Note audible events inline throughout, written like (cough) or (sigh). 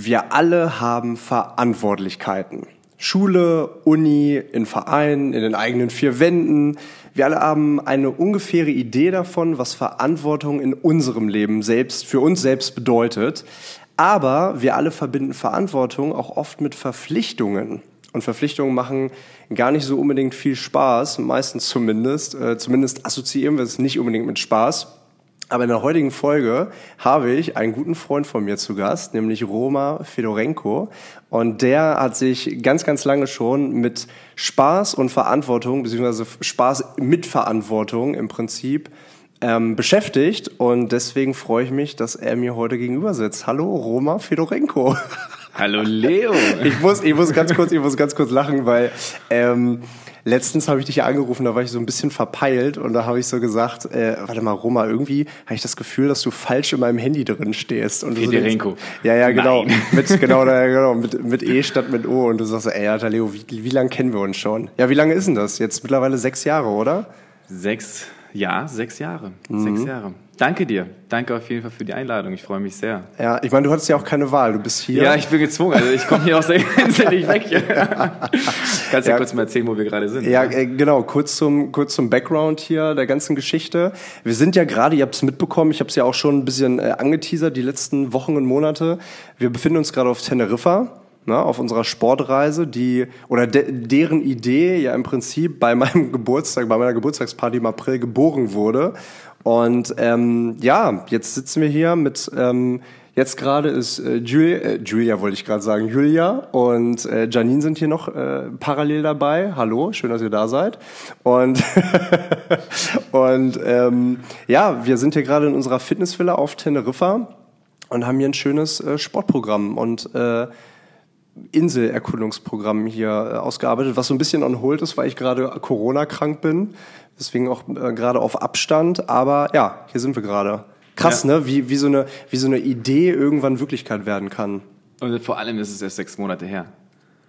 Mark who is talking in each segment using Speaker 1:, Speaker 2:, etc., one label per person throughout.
Speaker 1: Wir alle haben Verantwortlichkeiten. Schule, Uni, in Vereinen, in den eigenen vier Wänden. Wir alle haben eine ungefähre Idee davon, was Verantwortung in unserem Leben selbst, für uns selbst bedeutet. Aber wir alle verbinden Verantwortung auch oft mit Verpflichtungen. Und Verpflichtungen machen gar nicht so unbedingt viel Spaß, meistens zumindest. Äh, zumindest assoziieren wir es nicht unbedingt mit Spaß. Aber in der heutigen Folge habe ich einen guten Freund von mir zu Gast, nämlich Roma Fedorenko. Und der hat sich ganz, ganz lange schon mit Spaß und Verantwortung, beziehungsweise Spaß mit Verantwortung im Prinzip, ähm, beschäftigt. Und deswegen freue ich mich, dass er mir heute gegenüber sitzt. Hallo, Roma Fedorenko.
Speaker 2: Hallo, Leo.
Speaker 1: ich muss, ich muss ganz kurz, ich muss ganz kurz lachen, weil, ähm, letztens habe ich dich ja angerufen, da war ich so ein bisschen verpeilt und da habe ich so gesagt, äh, warte mal, Roma, irgendwie habe ich das Gefühl, dass du falsch in meinem Handy drin stehst. Und
Speaker 2: Federico.
Speaker 1: So ja, ja, genau. Nein. (laughs) Mit, genau, (laughs) da, genau, mit, mit E statt mit O. Und du sagst, ey, Alter, Leo, wie, wie lange kennen wir uns schon? Ja, wie lange ist denn das? Jetzt mittlerweile sechs Jahre, oder?
Speaker 2: Sechs, ja, sechs Jahre. Mhm. Sechs Jahre. Danke dir. Danke auf jeden Fall für die Einladung. Ich freue mich sehr.
Speaker 1: Ja, ich meine, du hattest ja auch keine Wahl. Du bist hier.
Speaker 2: Ja, ich bin gezwungen. Also ich komme hier aus der Insel nicht weg. (laughs) Kannst du ja, ja, kurz mal erzählen, wo wir gerade sind?
Speaker 1: Ja, äh, genau. Kurz zum, kurz zum Background hier der ganzen Geschichte. Wir sind ja gerade, ihr habt es mitbekommen, ich habe es ja auch schon ein bisschen äh, angeteasert, die letzten Wochen und Monate. Wir befinden uns gerade auf Teneriffa. Ne, auf unserer Sportreise, die oder de, deren Idee ja im Prinzip bei meinem (laughs) Geburtstag, bei meiner Geburtstagsparty im April geboren wurde und ähm, ja, jetzt sitzen wir hier mit, ähm, jetzt gerade ist äh, Julia, äh, Julia wollte ich gerade sagen, Julia und äh, Janine sind hier noch äh, parallel dabei. Hallo, schön, dass ihr da seid. Und, (laughs) und ähm, ja, wir sind hier gerade in unserer Fitnessvilla auf Teneriffa und haben hier ein schönes äh, Sportprogramm und äh, Inselerkundungsprogramm hier äh, ausgearbeitet, was so ein bisschen on hold ist, weil ich gerade Corona-krank bin. Deswegen auch äh, gerade auf Abstand. Aber ja, hier sind wir gerade. Krass, ja. ne? Wie, wie, so eine, wie so eine Idee irgendwann Wirklichkeit werden kann.
Speaker 2: Und vor allem ist es erst sechs Monate her.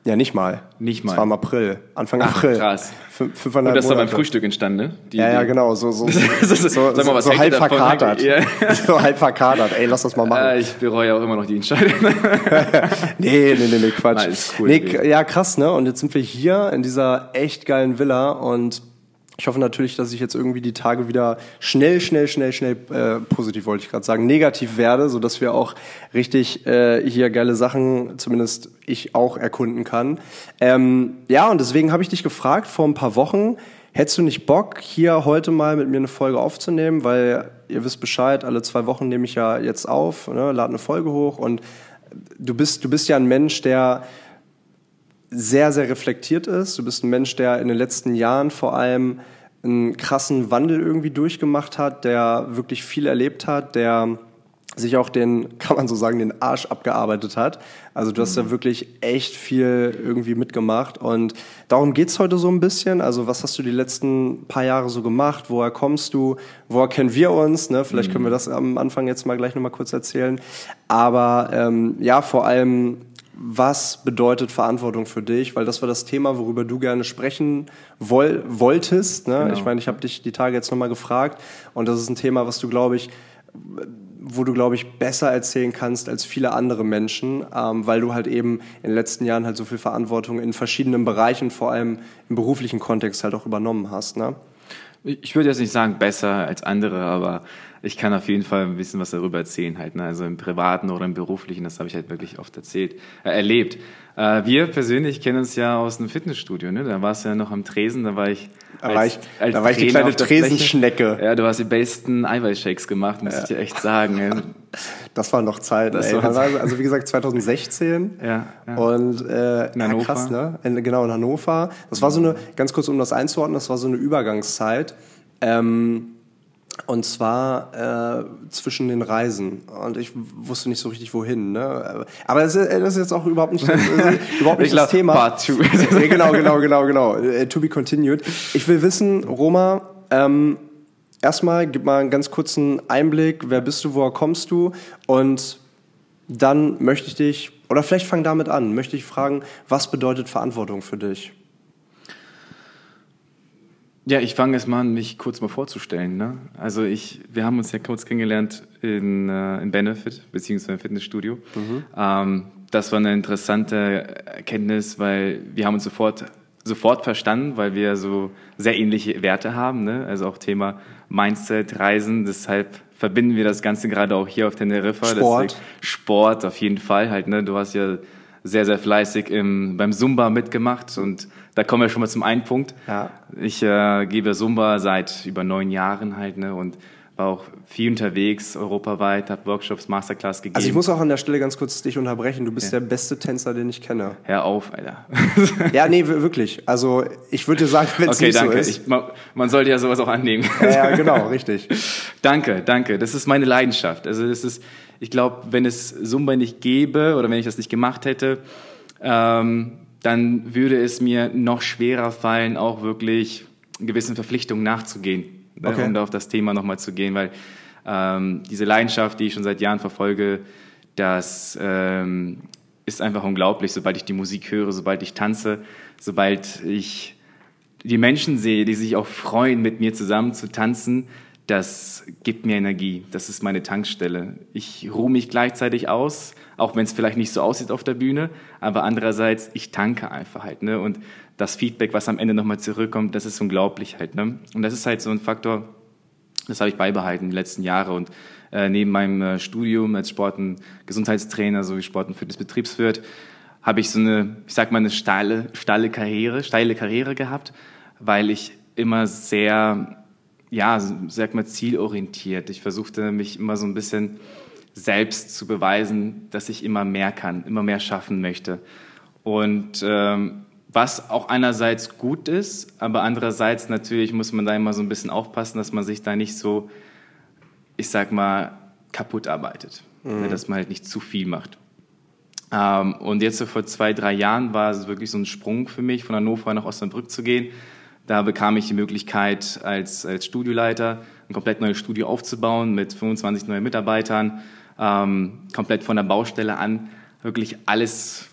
Speaker 1: Ja, nicht mal.
Speaker 2: Nicht mal.
Speaker 1: Das war im April, Anfang Ach, April.
Speaker 2: Krass. Fünf, fünfeinhalb Und das ist beim Frühstück entstanden, ne?
Speaker 1: Die, ja, ja, genau. So, so, (laughs) so, so, Sag mal, was so halb verkatert. Ja. (laughs) so halb verkatert. Ey, lass das mal machen.
Speaker 2: Äh, ich bereue auch immer noch die Entscheidung. (laughs)
Speaker 1: nee, nee, nee, nee, Quatsch. Na, ist cool, nee, ja, krass, ne? Und jetzt sind wir hier in dieser echt geilen Villa und ich hoffe natürlich, dass ich jetzt irgendwie die Tage wieder schnell, schnell, schnell, schnell äh, positiv wollte ich gerade sagen, negativ werde, so dass wir auch richtig äh, hier geile Sachen, zumindest ich auch erkunden kann. Ähm, ja, und deswegen habe ich dich gefragt vor ein paar Wochen, hättest du nicht Bock, hier heute mal mit mir eine Folge aufzunehmen, weil ihr wisst Bescheid, alle zwei Wochen nehme ich ja jetzt auf, ne, lade eine Folge hoch und du bist, du bist ja ein Mensch, der sehr, sehr reflektiert ist. Du bist ein Mensch, der in den letzten Jahren vor allem einen krassen Wandel irgendwie durchgemacht hat, der wirklich viel erlebt hat, der sich auch den, (laughs) kann man so sagen, den Arsch abgearbeitet hat. Also du hast mhm. ja wirklich echt viel irgendwie mitgemacht und darum geht's heute so ein bisschen. Also was hast du die letzten paar Jahre so gemacht? Woher kommst du? Woher kennen wir uns? Ne? Vielleicht mhm. können wir das am Anfang jetzt mal gleich nochmal kurz erzählen. Aber ähm, ja, vor allem was bedeutet Verantwortung für dich? Weil das war das Thema, worüber du gerne sprechen woll wolltest. Ne? Genau. Ich meine, ich habe dich die Tage jetzt nochmal gefragt und das ist ein Thema, was du, glaube ich, wo du, glaube ich, besser erzählen kannst als viele andere Menschen, ähm, weil du halt eben in den letzten Jahren halt so viel Verantwortung in verschiedenen Bereichen, vor allem im beruflichen Kontext halt auch übernommen hast. Ne?
Speaker 2: Ich würde jetzt nicht sagen besser als andere, aber ich kann auf jeden Fall ein bisschen was darüber erzählen halt. Ne? Also im privaten oder im beruflichen, das habe ich halt wirklich oft erzählt, äh, erlebt. Äh, wir persönlich kennen uns ja aus einem Fitnessstudio. Ne? Da warst du ja noch am Tresen, da war ich
Speaker 1: als, war ich, als da war ich die kleine Tresenschnecke.
Speaker 2: Ja, du hast die besten Eiweißshakes gemacht, muss ja. ich dir echt sagen.
Speaker 1: Das war noch Zeit. Das ey. War Zeit. Also wie gesagt 2016
Speaker 2: ja, ja.
Speaker 1: und äh, in Hannover. Krass, ne? In, genau in Hannover. Das war so eine ganz kurz um das einzuordnen. Das war so eine Übergangszeit. Ähm, und zwar äh, zwischen den Reisen. Und ich wusste nicht so richtig, wohin. Ne? Aber das ist, das ist jetzt auch überhaupt nicht, (laughs) überhaupt nicht das Thema.
Speaker 2: Part two.
Speaker 1: genau, genau, genau, genau. Äh, to be continued. Ich will wissen, Roma, ähm, erstmal gib mal einen ganz kurzen Einblick. Wer bist du, woher kommst du? Und dann möchte ich dich, oder vielleicht fang damit an, möchte ich fragen, was bedeutet Verantwortung für dich?
Speaker 2: Ja, ich fange jetzt mal an, mich kurz mal vorzustellen. Ne? Also ich, wir haben uns ja kurz kennengelernt in, äh, in Benefit, beziehungsweise im Fitnessstudio. Mhm. Ähm, das war eine interessante Erkenntnis, weil wir haben uns sofort, sofort verstanden, weil wir so sehr ähnliche Werte haben. Ne? Also auch Thema Mindset, Reisen. Deshalb verbinden wir das Ganze gerade auch hier auf Teneriffa.
Speaker 1: Sport.
Speaker 2: Sport auf jeden Fall halt. Ne? Du hast ja sehr, sehr fleißig im, beim Zumba mitgemacht und da kommen wir schon mal zum einen Punkt. Ja. Ich äh, gebe Zumba seit über neun Jahren halt ne? und war auch viel unterwegs, europaweit, habe Workshops, Masterclass gegeben.
Speaker 1: Also ich muss auch an der Stelle ganz kurz dich unterbrechen. Du bist ja. der beste Tänzer, den ich kenne.
Speaker 2: Hör auf, Alter. (laughs)
Speaker 1: ja, nee, wirklich. Also ich würde dir sagen, wenn es okay, nicht
Speaker 2: danke.
Speaker 1: so ist.
Speaker 2: Ich, man, man, sollte ja sowas auch annehmen.
Speaker 1: ja, ja, genau, richtig. (laughs)
Speaker 2: danke, danke. Das ist meine Leidenschaft. Also das ist, ich glaube, wenn es Zumba nicht gäbe oder wenn ich das nicht gemacht hätte, ähm, dann würde es mir noch schwerer fallen, auch wirklich gewissen Verpflichtungen nachzugehen Ne, okay. um da auf das Thema nochmal zu gehen, weil ähm, diese Leidenschaft, die ich schon seit Jahren verfolge, das ähm, ist einfach unglaublich, sobald ich die Musik höre, sobald ich tanze, sobald ich die Menschen sehe, die sich auch freuen, mit mir zusammen zu tanzen, das gibt mir Energie. Das ist meine Tankstelle. Ich ruhe mich gleichzeitig aus, auch wenn es vielleicht nicht so aussieht auf der Bühne, aber andererseits, ich tanke einfach halt. Ne? Und das Feedback, was am Ende nochmal zurückkommt, das ist unglaublich halt. Ne? Und das ist halt so ein Faktor, das habe ich beibehalten die letzten Jahre. Und äh, neben meinem äh, Studium als Sport- und Gesundheitstrainer sowie Sport- und Fitnessbetriebswirt habe ich so eine, ich sag mal, eine steile, steile Karriere, steile Karriere gehabt, weil ich immer sehr ja, sag mal, zielorientiert. Ich versuchte mich immer so ein bisschen selbst zu beweisen, dass ich immer mehr kann, immer mehr schaffen möchte. Und ähm, was auch einerseits gut ist, aber andererseits natürlich muss man da immer so ein bisschen aufpassen, dass man sich da nicht so, ich sag mal, kaputt arbeitet, ne, mhm. dass man halt nicht zu viel macht. Ähm, und jetzt so vor zwei, drei Jahren war es wirklich so ein Sprung für mich, von Hannover nach Osnabrück zu gehen da bekam ich die Möglichkeit, als, als Studioleiter ein komplett neues Studio aufzubauen mit 25 neuen Mitarbeitern, ähm, komplett von der Baustelle an, wirklich alles,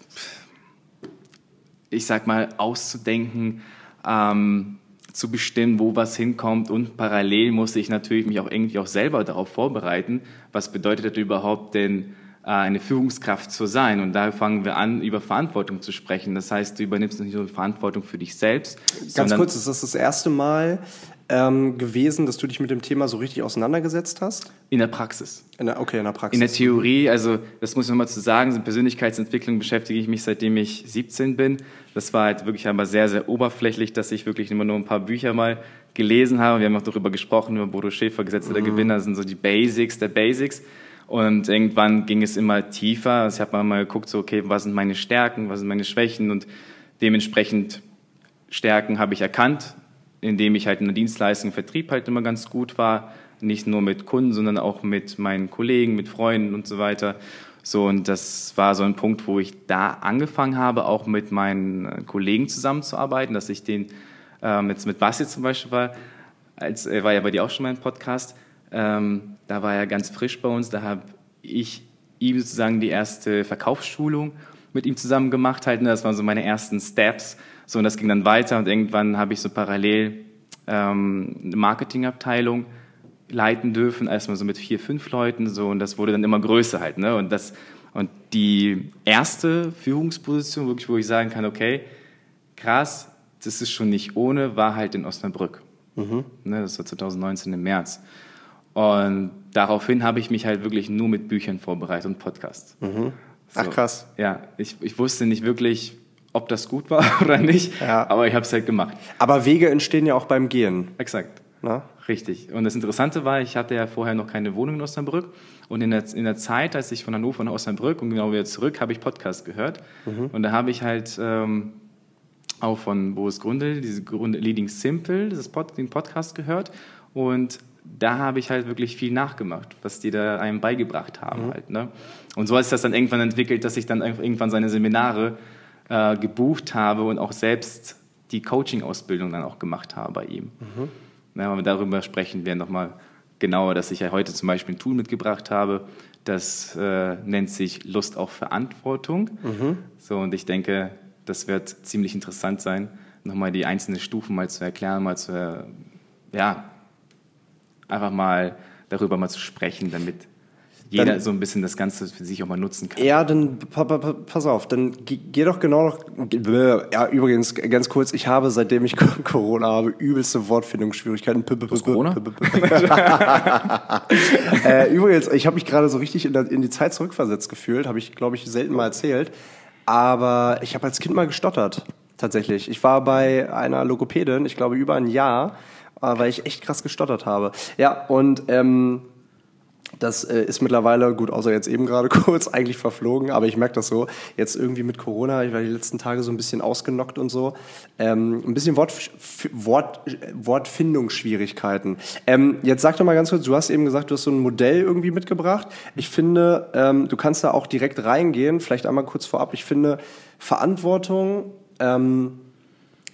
Speaker 2: ich sag mal, auszudenken, ähm, zu bestimmen, wo was hinkommt. Und parallel musste ich natürlich mich auch irgendwie auch selber darauf vorbereiten, was bedeutet das überhaupt denn eine Führungskraft zu sein. Und da fangen wir an, über Verantwortung zu sprechen. Das heißt, du übernimmst nicht nur Verantwortung für dich selbst.
Speaker 1: Ganz kurz, ist das das erste Mal ähm, gewesen, dass du dich mit dem Thema so richtig auseinandergesetzt hast?
Speaker 2: In der Praxis.
Speaker 1: In der, okay, in der Praxis.
Speaker 2: In der Theorie, also das muss ich nochmal zu sagen, in Persönlichkeitsentwicklung beschäftige ich mich seitdem ich 17 bin. Das war halt wirklich aber sehr, sehr oberflächlich, dass ich wirklich immer nur ein paar Bücher mal gelesen habe. Wir haben auch darüber gesprochen, über Bodo Schäfer, Gesetze mhm. der Gewinner, das sind so die Basics der Basics. Und irgendwann ging es immer tiefer. Also ich habe mal geguckt, so, okay, was sind meine Stärken, was sind meine Schwächen und dementsprechend Stärken habe ich erkannt, indem ich halt in der Dienstleistung, Vertrieb halt immer ganz gut war. Nicht nur mit Kunden, sondern auch mit meinen Kollegen, mit Freunden und so weiter. So, und das war so ein Punkt, wo ich da angefangen habe, auch mit meinen Kollegen zusammenzuarbeiten, dass ich den, ähm, jetzt mit Basti zum Beispiel war, als, er war ja bei dir auch schon mal im Podcast, ähm, da war er ganz frisch bei uns, da habe ich ihm sozusagen die erste Verkaufsschulung mit ihm zusammen gemacht. Halt, ne? Das waren so meine ersten Steps. So, und das ging dann weiter und irgendwann habe ich so parallel ähm, eine Marketingabteilung leiten dürfen, erstmal so mit vier, fünf Leuten, so, und das wurde dann immer größer halt, ne, und das, und die erste Führungsposition, wirklich, wo ich sagen kann, okay, krass, das ist schon nicht ohne, war halt in Osnabrück. Mhm. Ne, das war 2019 im März. Und daraufhin habe ich mich halt wirklich nur mit Büchern vorbereitet und Podcasts.
Speaker 1: Mhm. Ach so, krass.
Speaker 2: Ja, ich, ich wusste nicht wirklich, ob das gut war (laughs) oder nicht, ja. aber ich habe es halt gemacht.
Speaker 1: Aber Wege entstehen ja auch beim Gehen.
Speaker 2: Exakt. Na? Richtig. Und das Interessante war, ich hatte ja vorher noch keine Wohnung in Osnabrück. Und in der, in der Zeit, als ich von Hannover nach Osnabrück und genau wieder zurück, habe ich Podcast gehört. Mhm. Und da habe ich halt ähm, auch von Boris Grundel, diese Grunde Leading Simple, das Pod, den Podcast gehört. Und da habe ich halt wirklich viel nachgemacht, was die da einem beigebracht haben. Mhm. Halt, ne? Und so hat sich das dann irgendwann entwickelt, dass ich dann irgendwann seine Seminare äh, gebucht habe und auch selbst die Coaching-Ausbildung dann auch gemacht habe bei ihm. Mhm. Wenn wir darüber sprechen wir nochmal genauer, dass ich ja heute zum Beispiel ein Tool mitgebracht habe, das äh, nennt sich Lust auf Verantwortung. Mhm. So, und ich denke, das wird ziemlich interessant sein, nochmal die einzelnen Stufen mal zu erklären, mal zu, äh, ja, einfach mal darüber mal zu sprechen, damit jeder dann, so ein bisschen das Ganze für sich auch mal nutzen kann.
Speaker 1: Ja, dann pa, pa, pass auf, dann geh doch genau noch. Ja, übrigens, ganz kurz, ich habe, seitdem ich Corona habe, übelste Wortfindungsschwierigkeiten. Corona? äh, übrigens, ich habe mich gerade so richtig in, der, in die Zeit zurückversetzt gefühlt, habe ich, glaube ich, selten mal erzählt. Aber ich habe als Kind mal gestottert, tatsächlich. Ich war bei einer Logopädin, ich glaube über ein Jahr, weil ich echt krass gestottert habe. Ja, und ähm, das äh, ist mittlerweile, gut, außer jetzt eben gerade (laughs) kurz, eigentlich verflogen, aber ich merke das so. Jetzt irgendwie mit Corona, ich war die letzten Tage so ein bisschen ausgenockt und so. Ähm, ein bisschen Wort, Wort, Wortfindungsschwierigkeiten. Ähm, jetzt sag doch mal ganz kurz, du hast eben gesagt, du hast so ein Modell irgendwie mitgebracht. Ich finde, ähm, du kannst da auch direkt reingehen, vielleicht einmal kurz vorab. Ich finde, Verantwortung ähm,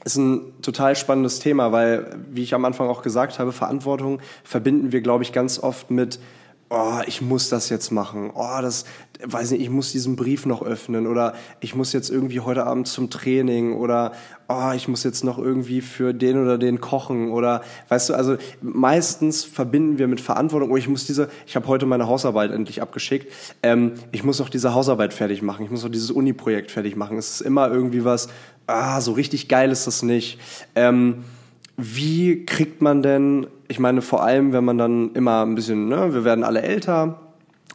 Speaker 1: ist ein total spannendes Thema, weil, wie ich am Anfang auch gesagt habe, Verantwortung verbinden wir, glaube ich, ganz oft mit oh, ich muss das jetzt machen, oh, das, weiß nicht, ich muss diesen Brief noch öffnen oder ich muss jetzt irgendwie heute Abend zum Training oder oh, ich muss jetzt noch irgendwie für den oder den kochen oder, weißt du, also meistens verbinden wir mit Verantwortung, oh, ich muss diese, ich habe heute meine Hausarbeit endlich abgeschickt, ähm, ich muss noch diese Hausarbeit fertig machen, ich muss noch dieses Uni-Projekt fertig machen, es ist immer irgendwie was, ah, so richtig geil ist das nicht. Ähm, wie kriegt man denn, ich meine vor allem, wenn man dann immer ein bisschen, ne, wir werden alle älter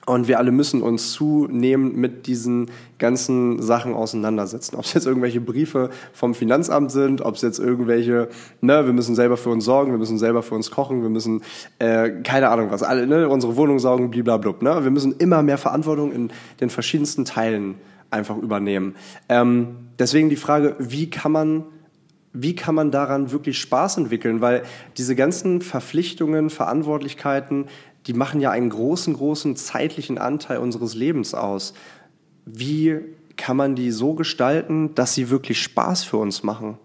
Speaker 1: und wir alle müssen uns zunehmend mit diesen ganzen Sachen auseinandersetzen. Ob es jetzt irgendwelche Briefe vom Finanzamt sind, ob es jetzt irgendwelche, ne, wir müssen selber für uns sorgen, wir müssen selber für uns kochen, wir müssen, äh, keine Ahnung was, alle, ne, unsere Wohnung saugen, blablabla. Ne? Wir müssen immer mehr Verantwortung in den verschiedensten Teilen einfach übernehmen. Ähm, deswegen die Frage, wie kann man wie kann man daran wirklich Spaß entwickeln? Weil diese ganzen Verpflichtungen, Verantwortlichkeiten, die machen ja einen großen, großen zeitlichen Anteil unseres Lebens aus. Wie kann man die so gestalten, dass sie wirklich Spaß für uns machen?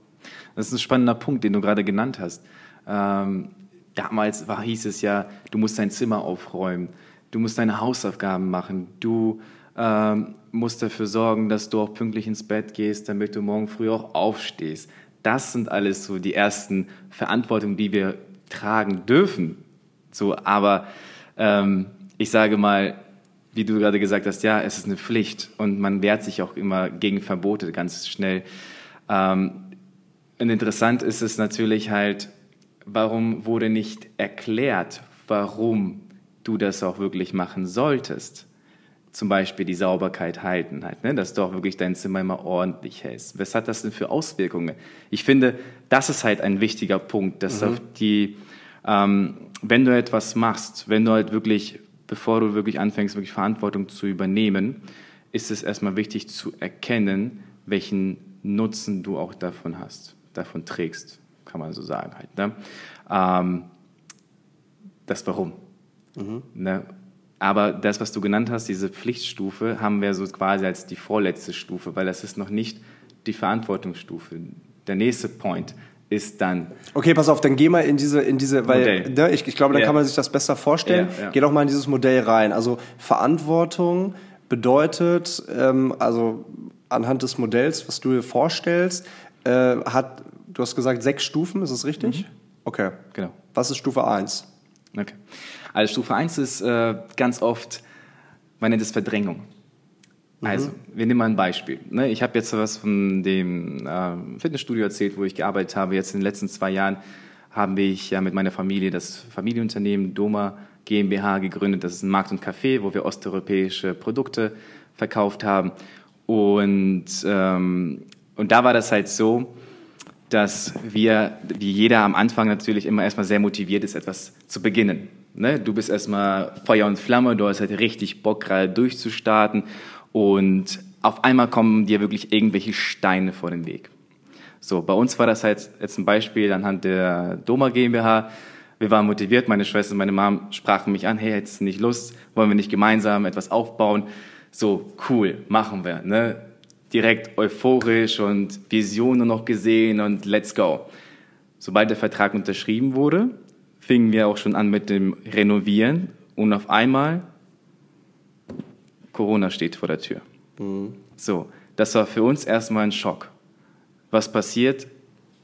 Speaker 2: Das ist ein spannender Punkt, den du gerade genannt hast. Ähm, damals war, hieß es ja, du musst dein Zimmer aufräumen, du musst deine Hausaufgaben machen, du ähm, musst dafür sorgen, dass du auch pünktlich ins Bett gehst, damit du morgen früh auch aufstehst. Das sind alles so die ersten Verantwortungen, die wir tragen dürfen. So, aber ähm, ich sage mal, wie du gerade gesagt hast, ja, es ist eine Pflicht und man wehrt sich auch immer gegen Verbote ganz schnell. Ähm, und interessant ist es natürlich halt, warum wurde nicht erklärt, warum du das auch wirklich machen solltest? Zum Beispiel die Sauberkeit halten, halt, ne? dass du auch wirklich dein Zimmer immer ordentlich hältst. Was hat das denn für Auswirkungen? Ich finde, das ist halt ein wichtiger Punkt, dass mhm. die, ähm, wenn du etwas machst, wenn du halt wirklich, bevor du wirklich anfängst, wirklich Verantwortung zu übernehmen, ist es erstmal wichtig zu erkennen, welchen Nutzen du auch davon hast, davon trägst, kann man so sagen halt. Ne? Ähm, das Warum. Mhm. Ne? Aber das, was du genannt hast, diese Pflichtstufe, haben wir so quasi als die vorletzte Stufe, weil das ist noch nicht die Verantwortungsstufe. Der nächste Point ist dann.
Speaker 1: Okay, pass auf, dann geh mal in diese, in diese, weil ne, ich, ich glaube, dann ja. kann man sich das besser vorstellen. Ja, ja. Geh doch mal in dieses Modell rein. Also Verantwortung bedeutet, ähm, also anhand des Modells, was du dir vorstellst, äh, hat, du hast gesagt, sechs Stufen, ist das richtig? Mhm. Okay, genau. Was ist Stufe 1?
Speaker 2: Okay. Also Stufe 1 ist äh, ganz oft, man nennt es Verdrängung. Mhm. Also, wir nehmen mal ein Beispiel. Ne? Ich habe jetzt was von dem äh, Fitnessstudio erzählt, wo ich gearbeitet habe. Jetzt in den letzten zwei Jahren haben wir ja mit meiner Familie das Familienunternehmen Doma GmbH gegründet. Das ist ein Markt und Café, wo wir osteuropäische Produkte verkauft haben. Und, ähm, und da war das halt so, dass wir, wie jeder am Anfang natürlich immer erstmal sehr motiviert ist, etwas zu beginnen. Ne? Du bist erstmal Feuer und Flamme, du hast halt richtig Bock, gerade durchzustarten und auf einmal kommen dir wirklich irgendwelche Steine vor den Weg. So, bei uns war das halt jetzt ein Beispiel anhand der Doma GmbH. Wir waren motiviert, meine Schwester und meine Mom sprachen mich an, hey, hättest du nicht Lust, wollen wir nicht gemeinsam etwas aufbauen? So, cool, machen wir. Ne? Direkt euphorisch und Visionen noch gesehen und let's go. Sobald der Vertrag unterschrieben wurde, fingen wir auch schon an mit dem Renovieren und auf einmal Corona steht vor der Tür. Mhm. So, das war für uns erstmal ein Schock. Was passiert?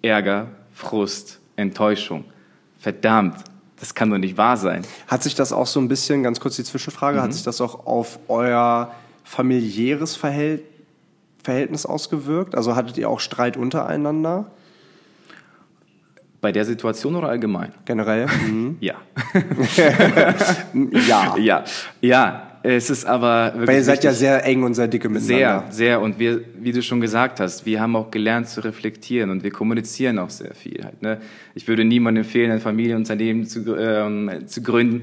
Speaker 2: Ärger, Frust, Enttäuschung. Verdammt, das kann doch nicht wahr sein.
Speaker 1: Hat sich das auch so ein bisschen, ganz kurz die Zwischenfrage, mhm. hat sich das auch auf euer familiäres Verhältnis ausgewirkt? Also hattet ihr auch Streit untereinander?
Speaker 2: Bei der Situation oder allgemein?
Speaker 1: Generell?
Speaker 2: Mhm. Ja. (laughs)
Speaker 1: ja.
Speaker 2: Ja. Ja. Es ist aber
Speaker 1: wirklich. Weil ihr seid ja sehr eng und sehr dicke
Speaker 2: miteinander. Sehr, sehr. Und wir, wie du schon gesagt hast, wir haben auch gelernt zu reflektieren und wir kommunizieren auch sehr viel. Halt, ne? Ich würde niemandem empfehlen, ein Familienunternehmen zu, ähm, zu gründen,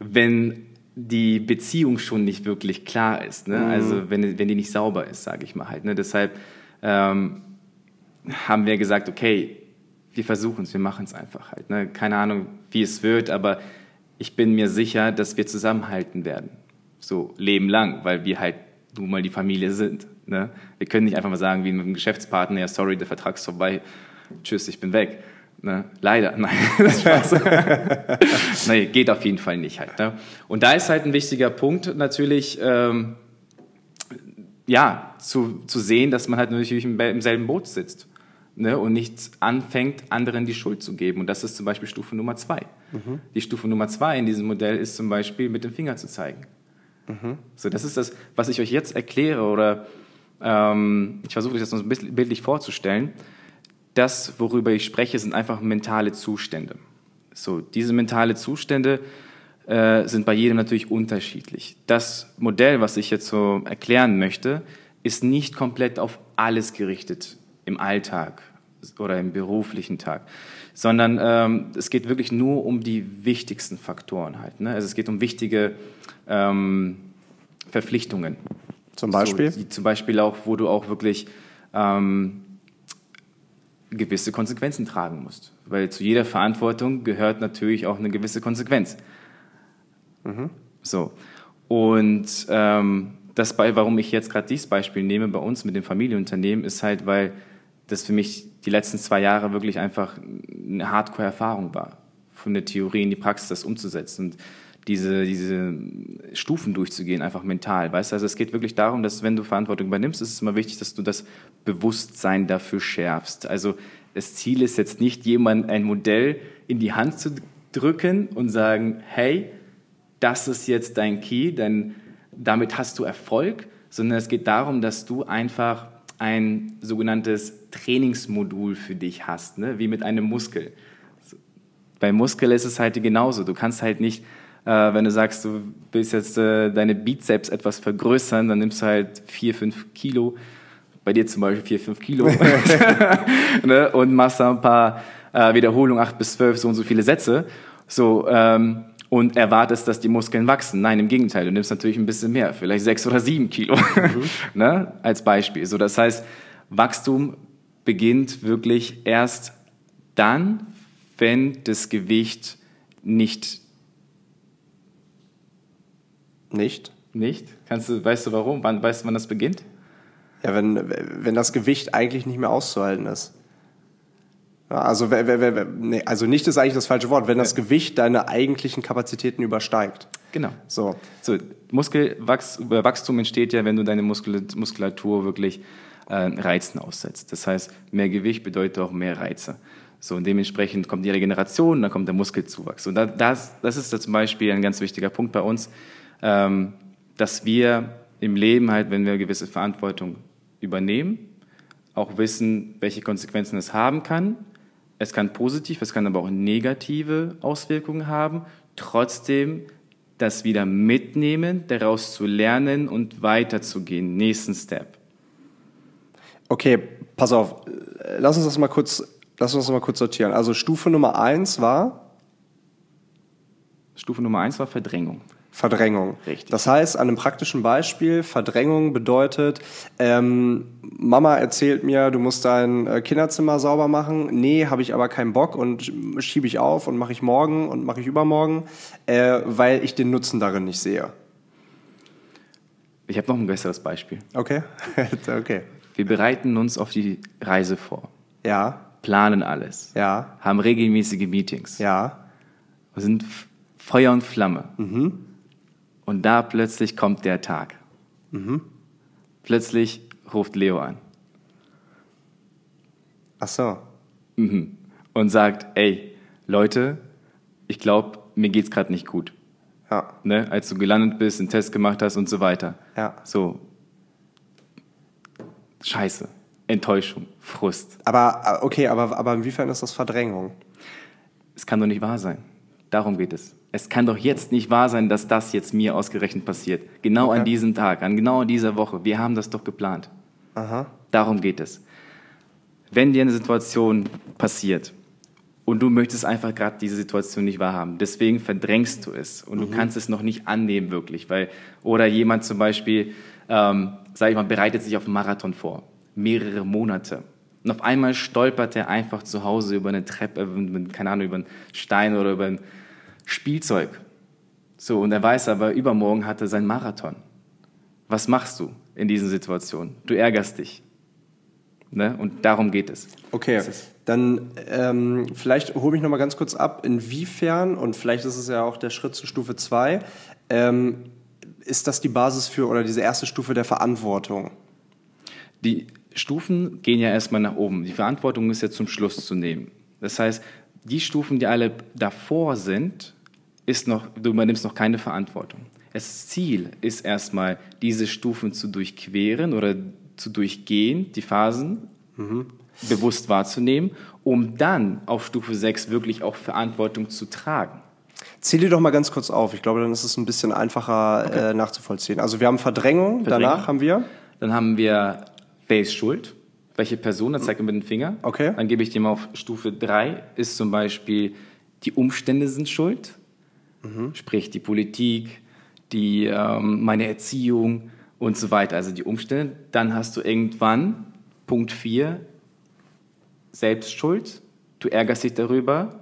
Speaker 2: wenn die Beziehung schon nicht wirklich klar ist. Ne? Mhm. Also wenn, wenn die nicht sauber ist, sage ich mal halt. Ne? Deshalb ähm, haben wir gesagt, okay, wir versuchen es, wir machen es einfach halt. Ne? Keine Ahnung, wie es wird, aber ich bin mir sicher, dass wir zusammenhalten werden so Leben lang, weil wir halt nun mal die Familie sind. Ne? Wir können nicht einfach mal sagen, wie mit einem Geschäftspartner, ja, sorry, der Vertrag ist vorbei, tschüss, ich bin weg. Ne? Leider, (laughs) nein, das Spaß. (laughs) nee, geht auf jeden Fall nicht halt. Ne? Und da ist halt ein wichtiger Punkt natürlich, ähm, ja, zu, zu sehen, dass man halt natürlich im, im selben Boot sitzt ne? und nicht anfängt, anderen die Schuld zu geben. Und das ist zum Beispiel Stufe Nummer zwei. Mhm. Die Stufe Nummer zwei in diesem Modell ist zum Beispiel mit dem Finger zu zeigen. Mhm. So, das ist das, was ich euch jetzt erkläre oder ähm, ich versuche euch das so ein bisschen bildlich vorzustellen. Das, worüber ich spreche, sind einfach mentale Zustände. So, diese mentale Zustände äh, sind bei jedem natürlich unterschiedlich. Das Modell, was ich jetzt so erklären möchte, ist nicht komplett auf alles gerichtet im Alltag oder im beruflichen Tag, sondern ähm, es geht wirklich nur um die wichtigsten Faktoren halt. Ne? Also es geht um wichtige ähm, Verpflichtungen.
Speaker 1: Zum Beispiel?
Speaker 2: So, zum Beispiel auch, wo du auch wirklich ähm, gewisse Konsequenzen tragen musst. Weil zu jeder Verantwortung gehört natürlich auch eine gewisse Konsequenz. Mhm. So. Und ähm, das, warum ich jetzt gerade dieses Beispiel nehme bei uns mit dem Familienunternehmen, ist halt, weil das für mich die letzten zwei Jahre wirklich einfach eine Hardcore-Erfahrung war, von der Theorie in die Praxis das umzusetzen. Und diese, diese Stufen durchzugehen, einfach mental. Weißt du, also es geht wirklich darum, dass wenn du Verantwortung übernimmst, ist es immer wichtig, dass du das Bewusstsein dafür schärfst. Also das Ziel ist jetzt nicht, jemand ein Modell in die Hand zu drücken und sagen, hey, das ist jetzt dein Key, denn damit hast du Erfolg, sondern es geht darum, dass du einfach ein sogenanntes Trainingsmodul für dich hast, ne? wie mit einem Muskel. Bei Muskel ist es halt genauso. Du kannst halt nicht äh, wenn du sagst, du willst jetzt äh, deine Bizeps etwas vergrößern, dann nimmst du halt vier, fünf Kilo, bei dir zum Beispiel vier, fünf Kilo, (laughs) (laughs) ne? und machst da ein paar äh, Wiederholungen, acht bis zwölf, so und so viele Sätze. So, ähm, und erwartest, dass die Muskeln wachsen. Nein, im Gegenteil, du nimmst natürlich ein bisschen mehr, vielleicht sechs oder sieben Kilo, mhm. (laughs) ne? als Beispiel. So, das heißt, Wachstum beginnt wirklich erst dann, wenn das Gewicht nicht
Speaker 1: nicht.
Speaker 2: Nicht? Kannst du, weißt du warum? Wann, weißt du, wann das beginnt?
Speaker 1: Ja, wenn, wenn das Gewicht eigentlich nicht mehr auszuhalten ist. Ja, also, nee, also nicht ist eigentlich das falsche Wort, wenn das Gewicht deine eigentlichen Kapazitäten übersteigt.
Speaker 2: Genau. So. so Muskelwachstum entsteht ja, wenn du deine Muskulatur wirklich äh, Reizen aussetzt. Das heißt, mehr Gewicht bedeutet auch mehr Reize. So, und dementsprechend kommt die Regeneration, dann kommt der Muskelzuwachs. Und das, das ist da zum Beispiel ein ganz wichtiger Punkt bei uns ähm, dass wir im Leben halt, wenn wir gewisse Verantwortung übernehmen, auch wissen, welche Konsequenzen es haben kann. Es kann positiv, es kann aber auch negative Auswirkungen haben. Trotzdem das wieder mitnehmen, daraus zu lernen und weiterzugehen. Nächsten Step.
Speaker 1: Okay, pass auf. Lass uns das mal kurz, lass uns das mal kurz sortieren. Also Stufe Nummer eins war?
Speaker 2: Stufe Nummer eins war Verdrängung.
Speaker 1: Verdrängung. Richtig. Das heißt, an einem praktischen Beispiel, Verdrängung bedeutet, ähm, Mama erzählt mir, du musst dein äh, Kinderzimmer sauber machen. Nee, habe ich aber keinen Bock und schiebe ich auf und mache ich morgen und mache ich übermorgen, äh, weil ich den Nutzen darin nicht sehe.
Speaker 2: Ich habe noch ein besseres Beispiel.
Speaker 1: Okay, (laughs) okay.
Speaker 2: Wir bereiten uns auf die Reise vor.
Speaker 1: Ja.
Speaker 2: Planen alles.
Speaker 1: Ja.
Speaker 2: Haben regelmäßige Meetings.
Speaker 1: Ja.
Speaker 2: Wir sind Feuer und Flamme. Mhm. Und da plötzlich kommt der Tag. Mhm. Plötzlich ruft Leo an.
Speaker 1: Ach so.
Speaker 2: Mhm. Und sagt, ey, Leute, ich glaube, mir geht's gerade nicht gut.
Speaker 1: Ja.
Speaker 2: Ne? Als du gelandet bist, einen Test gemacht hast und so weiter.
Speaker 1: Ja.
Speaker 2: So. Scheiße. Enttäuschung, Frust.
Speaker 1: Aber, äh, okay, aber, aber inwiefern ist das Verdrängung?
Speaker 2: Es kann doch nicht wahr sein. Darum geht es. Es kann doch jetzt nicht wahr sein, dass das jetzt mir ausgerechnet passiert. Genau okay. an diesem Tag, an genau dieser Woche. Wir haben das doch geplant.
Speaker 1: Aha.
Speaker 2: Darum geht es. Wenn dir eine Situation passiert und du möchtest einfach gerade diese Situation nicht wahrhaben, deswegen verdrängst du es und mhm. du kannst es noch nicht annehmen wirklich, weil oder jemand zum Beispiel, ähm, sag ich mal, bereitet sich auf einen Marathon vor, mehrere Monate. Und auf einmal stolpert er einfach zu Hause über eine Treppe, keine Ahnung, über einen Stein oder über ein Spielzeug. So, und er weiß aber, übermorgen hat er seinen Marathon. Was machst du in diesen Situationen? Du ärgerst dich. Ne? Und darum geht es.
Speaker 1: Okay, dann ähm, vielleicht hole mich noch mal ganz kurz ab, inwiefern, und vielleicht ist es ja auch der Schritt zu Stufe 2, ähm, ist das die Basis für oder diese erste Stufe der Verantwortung?
Speaker 2: Die Stufen gehen ja erstmal nach oben. Die Verantwortung ist ja zum Schluss zu nehmen. Das heißt, die Stufen, die alle davor sind, ist noch, du übernimmst noch keine Verantwortung. Das Ziel ist erstmal, diese Stufen zu durchqueren oder zu durchgehen, die Phasen mhm. bewusst wahrzunehmen, um dann auf Stufe 6 wirklich auch Verantwortung zu tragen.
Speaker 1: Zähle doch mal ganz kurz auf. Ich glaube, dann ist es ein bisschen einfacher okay. äh, nachzuvollziehen. Also wir haben Verdrängung, Verdrängung, danach haben wir.
Speaker 2: Dann haben wir Wer ist schuld? Welche Person? Da zeigt er mit dem Finger.
Speaker 1: Okay.
Speaker 2: Dann gebe ich mal auf Stufe 3 ist zum Beispiel, die Umstände sind schuld. Mhm. Sprich, die Politik, die, ähm, meine Erziehung und so weiter. Also die Umstände. Dann hast du irgendwann Punkt 4, Selbstschuld. Du ärgerst dich darüber,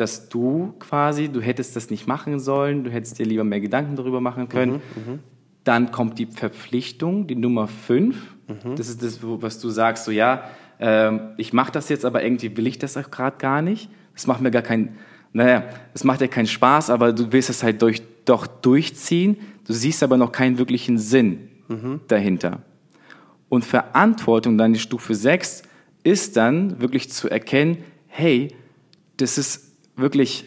Speaker 2: dass du quasi, du hättest das nicht machen sollen, du hättest dir lieber mehr Gedanken darüber machen können. Mhm, mh. Dann kommt die Verpflichtung, die Nummer 5. Mhm. Das ist das, was du sagst, so ja, äh, ich mache das jetzt, aber irgendwie will ich das auch gerade gar nicht. Das macht mir gar keinen, naja, es macht dir keinen Spaß, aber du willst es halt durch, doch durchziehen. Du siehst aber noch keinen wirklichen Sinn mhm. dahinter. Und Verantwortung, dann die Stufe 6, ist dann wirklich zu erkennen, hey, das ist wirklich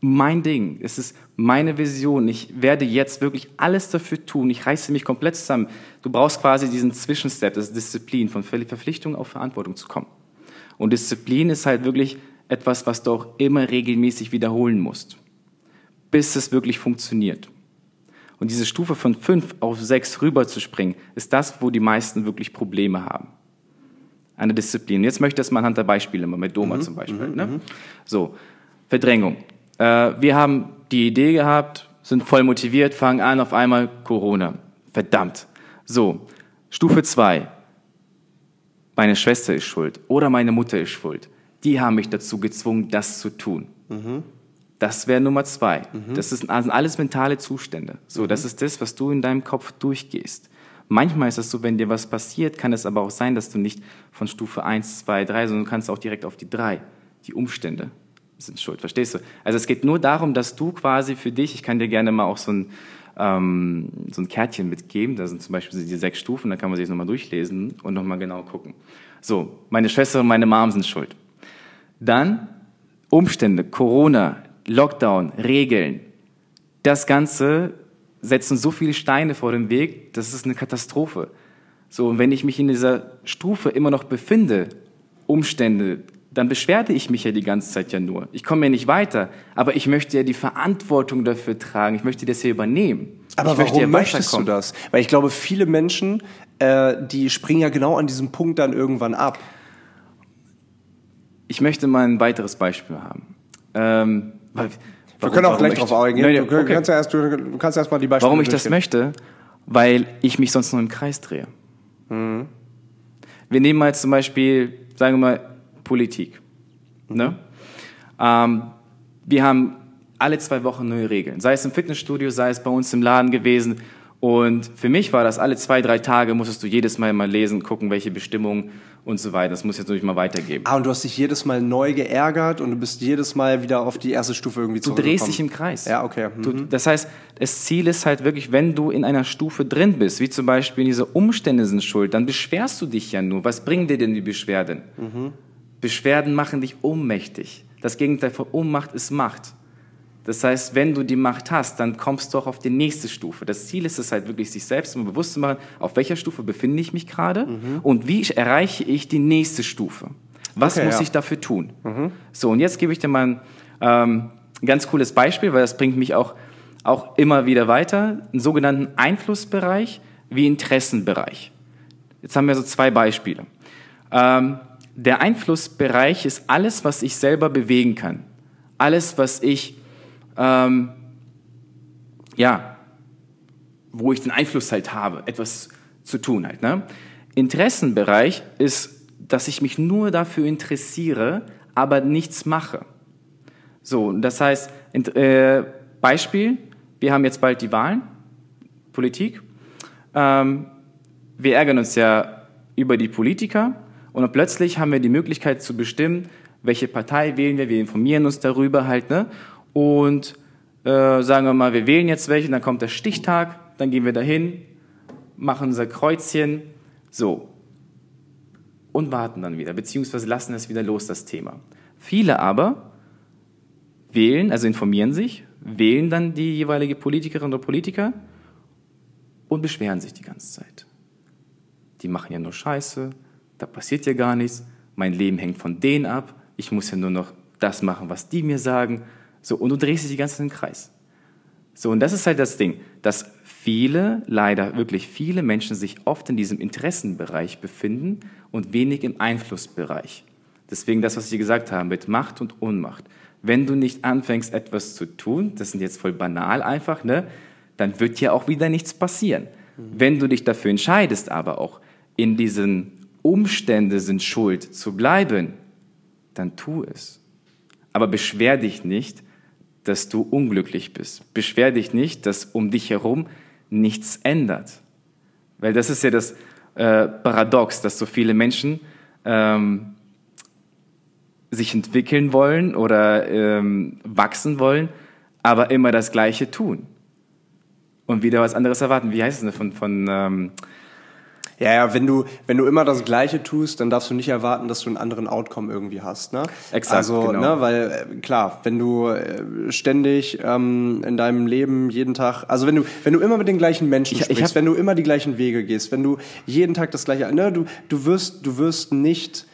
Speaker 2: mein Ding. Es ist meine Vision. Ich werde jetzt wirklich alles dafür tun. Ich reiße mich komplett zusammen. Du brauchst quasi diesen Zwischenstep, das ist Disziplin, von Verpflichtung auf Verantwortung zu kommen. Und Disziplin ist halt wirklich etwas, was du auch immer regelmäßig wiederholen musst, bis es wirklich funktioniert. Und diese Stufe von fünf auf sechs rüberzuspringen, ist das, wo die meisten wirklich Probleme haben. Eine Disziplin. Jetzt möchte ich das mal anhand der Beispiele, mal mit Doma mhm, zum Beispiel. Mhm, ne? Mhm. So, Verdrängung. Äh, wir haben die Idee gehabt, sind voll motiviert, fangen an, auf einmal Corona. Verdammt. So, Stufe 2. Meine Schwester ist schuld oder meine Mutter ist schuld. Die haben mich dazu gezwungen, das zu tun. Mhm. Das wäre Nummer zwei. Mhm. Das ist also alles mentale Zustände. So, mhm. das ist das, was du in deinem Kopf durchgehst. Manchmal ist es so, wenn dir was passiert, kann es aber auch sein, dass du nicht von Stufe 1, 2, 3, sondern du kannst auch direkt auf die 3, die Umstände sind schuld, verstehst du? Also es geht nur darum, dass du quasi für dich, ich kann dir gerne mal auch so ein, ähm, so ein Kärtchen mitgeben, da sind zum Beispiel die sechs Stufen, da kann man sich das nochmal durchlesen und nochmal genau gucken. So, meine Schwester und meine Mom sind schuld. Dann Umstände, Corona, Lockdown, Regeln. Das Ganze setzt uns so viele Steine vor den Weg, das ist eine Katastrophe. So, und wenn ich mich in dieser Stufe immer noch befinde, Umstände, dann beschwerde ich mich ja die ganze Zeit ja nur. Ich komme ja nicht weiter, aber ich möchte ja die Verantwortung dafür tragen. Ich möchte das hier übernehmen.
Speaker 1: Aber ich warum möchte ja möchtest du das? Weil ich glaube, viele Menschen, äh, die springen ja genau an diesem Punkt dann irgendwann ab.
Speaker 2: Ich möchte mal ein weiteres Beispiel haben. Ähm,
Speaker 1: weil, wir können auch gleich drauf eingehen. Nein, du, okay. kannst ja erst, du kannst erst mal die Beispiele
Speaker 2: Warum ich das möchte? Weil ich mich sonst nur im Kreis drehe. Mhm. Wir nehmen mal zum Beispiel, sagen wir mal, Politik. Ne? Ähm, wir haben alle zwei Wochen neue Regeln. Sei es im Fitnessstudio, sei es bei uns im Laden gewesen. Und für mich war das alle zwei, drei Tage musstest du jedes Mal mal lesen, gucken, welche Bestimmungen und so weiter. Das muss ich jetzt natürlich mal weitergeben.
Speaker 1: Ah, und du hast dich jedes Mal neu geärgert und du bist jedes Mal wieder auf die erste Stufe irgendwie
Speaker 2: Du drehst dich im Kreis.
Speaker 1: Ja, okay.
Speaker 2: Mhm. Du, das heißt, das Ziel ist halt wirklich, wenn du in einer Stufe drin bist, wie zum Beispiel diese Umstände sind schuld, dann beschwerst du dich ja nur. Was bringen dir denn die Beschwerden? Mhm. Beschwerden machen dich ohnmächtig. Das Gegenteil von Ohnmacht ist Macht. Das heißt, wenn du die Macht hast, dann kommst du auch auf die nächste Stufe. Das Ziel ist es halt wirklich, sich selbst immer bewusst zu machen, auf welcher Stufe befinde ich mich gerade mhm. und wie erreiche ich die nächste Stufe. Was okay, muss ja. ich dafür tun? Mhm. So, und jetzt gebe ich dir mal ein ähm, ganz cooles Beispiel, weil das bringt mich auch, auch immer wieder weiter. Einen sogenannten Einflussbereich wie Interessenbereich. Jetzt haben wir so zwei Beispiele. Ähm, der Einflussbereich ist alles, was ich selber bewegen kann. Alles, was ich, ähm, ja, wo ich den Einfluss halt habe, etwas zu tun halt. Ne? Interessenbereich ist dass ich mich nur dafür interessiere, aber nichts mache. So, das heißt, äh, Beispiel, wir haben jetzt bald die Wahlen, Politik. Ähm, wir ärgern uns ja über die Politiker und plötzlich haben wir die Möglichkeit zu bestimmen, welche Partei wählen wir, wir informieren uns darüber halt, ne? Und äh, sagen wir mal, wir wählen jetzt welche, dann kommt der Stichtag, dann gehen wir dahin, machen unser Kreuzchen. So, und warten dann wieder, beziehungsweise lassen es wieder los, das Thema. Viele aber wählen, also informieren sich, wählen dann die jeweilige Politikerin oder Politiker und beschweren sich die ganze Zeit. Die machen ja nur Scheiße, da passiert ja gar nichts, mein Leben hängt von denen ab, ich muss ja nur noch das machen, was die mir sagen. So, und du drehst dich die ganze Zeit im Kreis. So, und das ist halt das Ding, dass viele, leider wirklich viele Menschen sich oft in diesem Interessenbereich befinden und wenig im Einflussbereich. Deswegen das, was Sie gesagt haben mit Macht und Ohnmacht. Wenn du nicht anfängst, etwas zu tun, das sind jetzt voll banal einfach, ne, dann wird ja auch wieder nichts passieren. Mhm. Wenn du dich dafür entscheidest, aber auch in diesen Umstände sind schuld zu bleiben, dann tu es. Aber beschwer dich nicht, dass du unglücklich bist. Beschwer dich nicht, dass um dich herum nichts ändert. Weil das ist ja das äh, Paradox, dass so viele Menschen ähm, sich entwickeln wollen oder ähm, wachsen wollen, aber immer das Gleiche tun und wieder was anderes erwarten. Wie heißt es denn von, von ähm,
Speaker 1: ja, ja, wenn du, wenn du immer das Gleiche tust, dann darfst du nicht erwarten, dass du einen anderen Outcome irgendwie hast. Ne? Exakt. Also, genau. ne, weil äh, klar, wenn du äh, ständig ähm, in deinem Leben jeden Tag, also wenn du, wenn du immer mit den gleichen Menschen ich, sprichst, ich wenn du immer die gleichen Wege gehst, wenn du jeden Tag das gleiche, ne, du, du wirst, du wirst nicht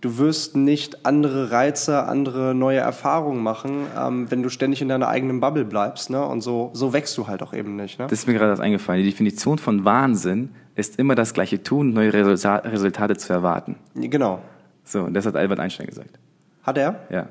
Speaker 1: du wirst nicht andere Reize, andere neue Erfahrungen machen, ähm, wenn du ständig in deiner eigenen Bubble bleibst. Ne? Und so, so wächst du halt auch eben nicht. Ne?
Speaker 2: Das ist mir gerade das eingefallen. Die Definition von Wahnsinn ist immer das gleiche tun, neue Resultate zu erwarten.
Speaker 1: Genau.
Speaker 2: So, und das hat Albert Einstein gesagt.
Speaker 1: Hat er?
Speaker 2: Ja.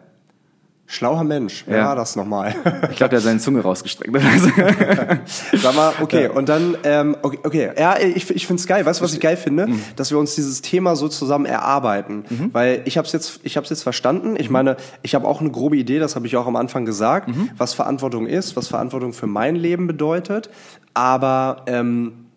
Speaker 1: Schlauer Mensch, wer ja. war das nochmal?
Speaker 2: ich glaube, der hat seine Zunge rausgestreckt. (laughs)
Speaker 1: Sag mal, okay, ja. und dann, ähm, okay, okay, ja, ich, ich finde es geil. Weißt du, was ich geil finde? Mhm. Dass wir uns dieses Thema so zusammen erarbeiten. Mhm. Weil ich habe es jetzt, ich hab's jetzt verstanden. Ich mhm. meine, ich habe auch eine grobe Idee, das habe ich auch am Anfang gesagt, mhm. was Verantwortung ist, was Verantwortung für mein Leben bedeutet. Aber ähm,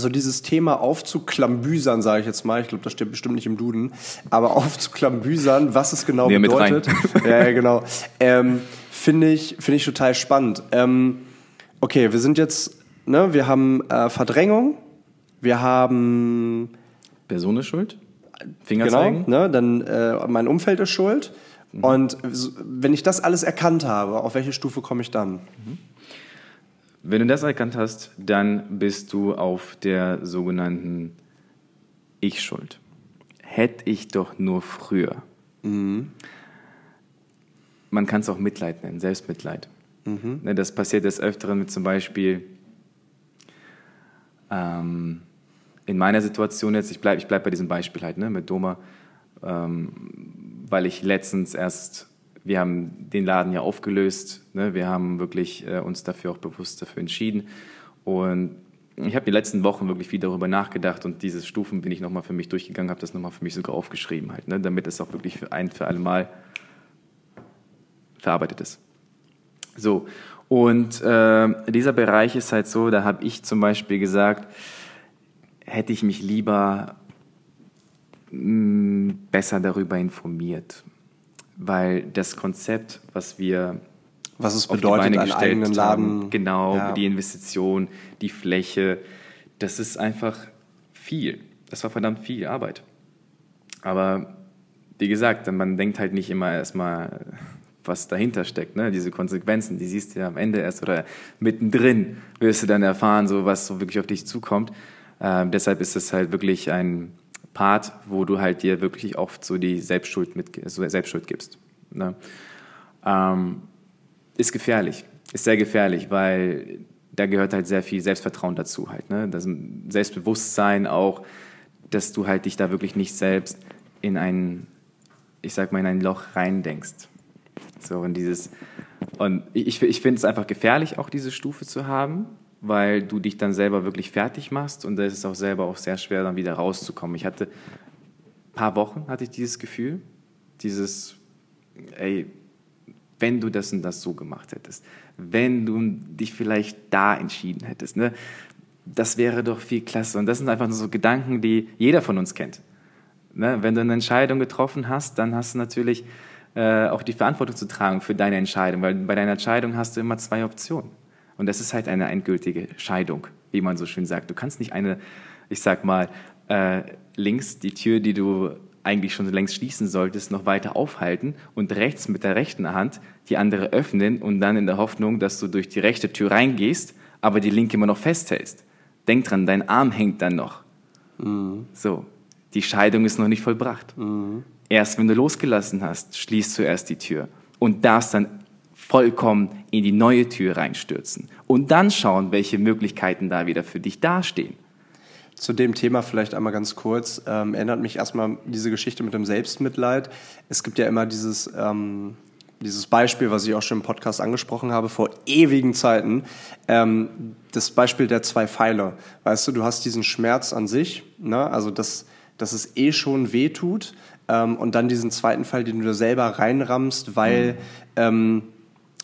Speaker 1: so dieses Thema aufzuklambüsern, sage ich jetzt mal, ich glaube, das steht bestimmt nicht im Duden, aber (laughs) aufzuklambüsern, was es genau nee, bedeutet. ja, genau. Ähm, Finde ich, finde ich total spannend. Ähm, okay, wir sind jetzt, ne, wir haben äh, Verdrängung, wir haben
Speaker 2: Person ist schuld,
Speaker 1: Fingerzeigen. Genau, ne, dann äh, mein Umfeld ist schuld. Mhm. Und wenn ich das alles erkannt habe, auf welche Stufe komme ich dann? Mhm.
Speaker 2: Wenn du das erkannt hast, dann bist du auf der sogenannten Ich-Schuld. Hätte ich doch nur früher. Mhm. Man kann es auch Mitleid nennen, Selbstmitleid. Mhm. Ne, das passiert des Öfteren mit zum Beispiel ähm, in meiner Situation jetzt, ich bleibe ich bleib bei diesem Beispiel halt, ne, mit Doma, ähm, weil ich letztens erst wir haben den Laden ja aufgelöst. Ne? Wir haben wirklich äh, uns dafür auch bewusst dafür entschieden. Und ich habe die letzten Wochen wirklich viel darüber nachgedacht und diese Stufen bin ich nochmal für mich durchgegangen, habe das nochmal für mich sogar aufgeschrieben, halt, ne? damit es auch wirklich für ein für alle Mal verarbeitet ist. So, und äh, dieser Bereich ist halt so, da habe ich zum Beispiel gesagt, hätte ich mich lieber mh, mm, besser darüber informiert weil das Konzept, was wir
Speaker 1: was es bedeutet, einen eigenen Laden,
Speaker 2: haben, genau, ja. die Investition, die Fläche, das ist einfach viel. Das war verdammt viel Arbeit. Aber wie gesagt, man denkt halt nicht immer erstmal was dahinter steckt, ne? diese Konsequenzen, die siehst du ja am Ende erst oder mittendrin wirst du dann erfahren, so was so wirklich auf dich zukommt. Ähm, deshalb ist es halt wirklich ein Part, wo du halt dir wirklich oft so die Selbstschuld, mit, so Selbstschuld gibst. Ne? Ähm, ist gefährlich, ist sehr gefährlich, weil da gehört halt sehr viel Selbstvertrauen dazu halt. Ne? Das Selbstbewusstsein auch, dass du halt dich da wirklich nicht selbst in ein, ich sag mal, in ein Loch reindenkst. So, und dieses, und ich, ich finde es einfach gefährlich, auch diese Stufe zu haben, weil du dich dann selber wirklich fertig machst und da ist es auch selber auch sehr schwer, dann wieder rauszukommen. Ich hatte ein paar Wochen hatte ich dieses Gefühl, dieses, ey, wenn du das und das so gemacht hättest, wenn du dich vielleicht da entschieden hättest, ne, das wäre doch viel klasse. Und das sind einfach nur so Gedanken, die jeder von uns kennt. Ne, wenn du eine Entscheidung getroffen hast, dann hast du natürlich äh, auch die Verantwortung zu tragen für deine Entscheidung, weil bei deiner Entscheidung hast du immer zwei Optionen. Und das ist halt eine endgültige Scheidung, wie man so schön sagt. Du kannst nicht eine, ich sag mal, äh, links die Tür, die du eigentlich schon längst schließen solltest, noch weiter aufhalten und rechts mit der rechten Hand die andere öffnen und dann in der Hoffnung, dass du durch die rechte Tür reingehst, aber die linke immer noch festhältst. Denk dran, dein Arm hängt dann noch. Mhm. So, die Scheidung ist noch nicht vollbracht. Mhm. Erst wenn du losgelassen hast, schließt du erst die Tür und darfst dann vollkommen in die neue Tür reinstürzen und dann schauen, welche Möglichkeiten da wieder für dich dastehen.
Speaker 1: Zu dem Thema vielleicht einmal ganz kurz. Ähm, erinnert mich erstmal diese Geschichte mit dem Selbstmitleid. Es gibt ja immer dieses, ähm, dieses Beispiel, was ich auch schon im Podcast angesprochen habe, vor ewigen Zeiten. Ähm, das Beispiel der zwei Pfeile. Weißt du, du hast diesen Schmerz an sich, ne? also dass, dass es eh schon weh tut ähm, und dann diesen zweiten Fall, den du dir selber reinrammst, weil, mhm. ähm,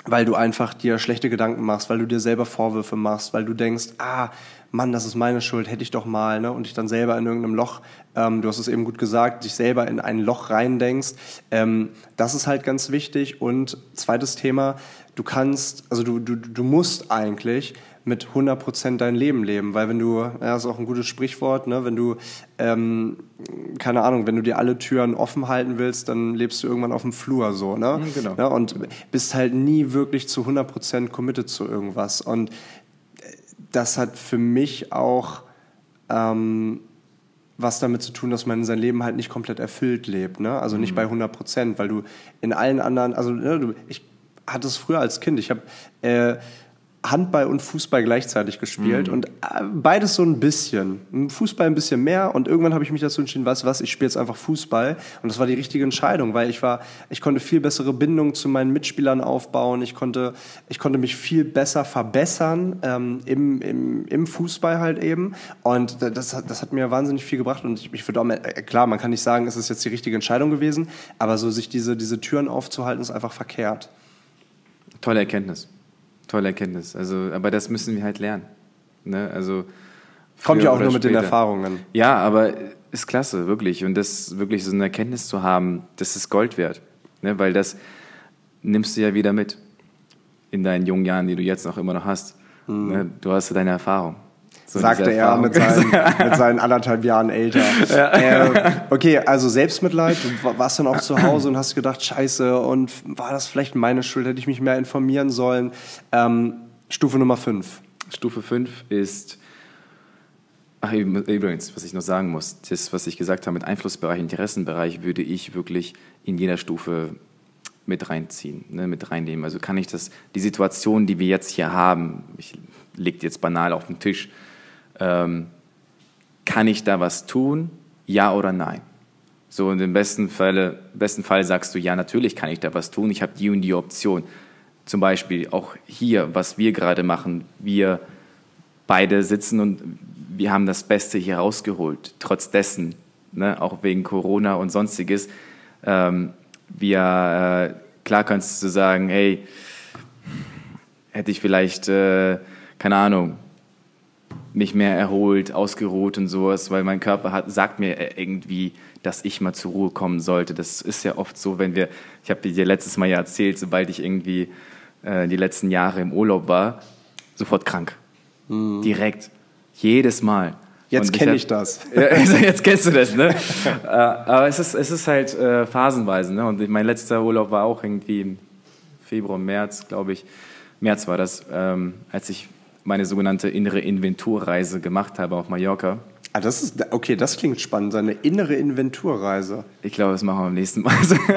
Speaker 1: weil du einfach dir schlechte Gedanken machst, weil du dir selber Vorwürfe machst, weil du denkst, ah, Mann, das ist meine Schuld, hätte ich doch mal, ne? und dich dann selber in irgendeinem Loch, ähm, du hast es eben gut gesagt, dich selber in ein Loch reindenkst. Ähm, das ist halt ganz wichtig. Und zweites Thema, du kannst, also du, du, du musst eigentlich mit 100% dein Leben leben, weil wenn du, ja, das ist auch ein gutes Sprichwort, ne, wenn du, ähm, keine Ahnung, wenn du dir alle Türen offen halten willst, dann lebst du irgendwann auf dem Flur so, ne? Mhm, genau. Ja, und bist halt nie wirklich zu 100% committed zu irgendwas. Und das hat für mich auch ähm, was damit zu tun, dass man sein Leben halt nicht komplett erfüllt lebt, ne? Also nicht mhm. bei 100 Prozent, weil du in allen anderen, also ne, du, ich hatte es früher als Kind. Ich habe äh, Handball und Fußball gleichzeitig gespielt mhm. und äh, beides so ein bisschen. Fußball ein bisschen mehr und irgendwann habe ich mich dazu entschieden, weißt du was, ich spiele jetzt einfach Fußball und das war die richtige Entscheidung, weil ich war, ich konnte viel bessere Bindungen zu meinen Mitspielern aufbauen, ich konnte, ich konnte mich viel besser verbessern ähm, im, im, im Fußball halt eben und das, das hat mir wahnsinnig viel gebracht und ich, ich würde auch, äh, klar, man kann nicht sagen, es ist jetzt die richtige Entscheidung gewesen, aber so sich diese, diese Türen aufzuhalten, ist einfach verkehrt.
Speaker 2: Tolle Erkenntnis. Tolle Erkenntnis. Also, aber das müssen wir halt lernen. Ne? Also,
Speaker 1: Kommt ja auch nur mit den Erfahrungen.
Speaker 2: Ja, aber ist klasse, wirklich. Und das wirklich so eine Erkenntnis zu haben, das ist Gold wert. Ne? Weil das nimmst du ja wieder mit in deinen jungen Jahren, die du jetzt noch immer noch hast. Mhm. Ne? Du hast ja deine Erfahrung.
Speaker 1: So Sagte er mit seinen, (laughs) mit seinen anderthalb Jahren älter. Ja. Äh, okay, also Selbstmitleid. Du warst dann auch zu Hause und hast gedacht, scheiße, und war das vielleicht meine Schuld? Hätte ich mich mehr informieren sollen? Ähm, Stufe Nummer 5.
Speaker 2: Stufe 5 ist, ach übrigens, was ich noch sagen muss, das, was ich gesagt habe mit Einflussbereich, Interessenbereich, würde ich wirklich in jeder Stufe mit reinziehen, ne, mit reinnehmen. Also kann ich das, die Situation, die wir jetzt hier haben, ich lege jetzt banal auf den Tisch, ähm, kann ich da was tun? Ja oder nein? So, und im besten, Falle, besten Fall sagst du, ja, natürlich kann ich da was tun, ich habe die und die Option. Zum Beispiel auch hier, was wir gerade machen, wir beide sitzen und wir haben das Beste hier rausgeholt, trotz dessen, ne, auch wegen Corona und sonstiges. Ähm, wir, äh, klar kannst du sagen, hey, hätte ich vielleicht, äh, keine Ahnung, mich mehr erholt, ausgeruht und sowas, weil mein Körper hat, sagt mir irgendwie, dass ich mal zur Ruhe kommen sollte. Das ist ja oft so, wenn wir, ich habe dir letztes Mal ja erzählt, sobald ich irgendwie äh, die letzten Jahre im Urlaub war, sofort krank. Mhm. Direkt. Jedes Mal.
Speaker 1: Jetzt kenne ich, das. (laughs)
Speaker 2: Also jetzt kennst du das, ne? Äh, aber es ist, es ist halt äh, phasenweise, ne? Und mein letzter Urlaub war auch irgendwie Februar, März, glaube ich, März war das, ähm, als ich meine sogenannte innere Inventurreise gemacht habe auf Mallorca.
Speaker 1: Ah, das ist, okay, das klingt spannend, seine innere Inventurreise.
Speaker 2: Ich glaube, das machen wir beim nächsten Mal.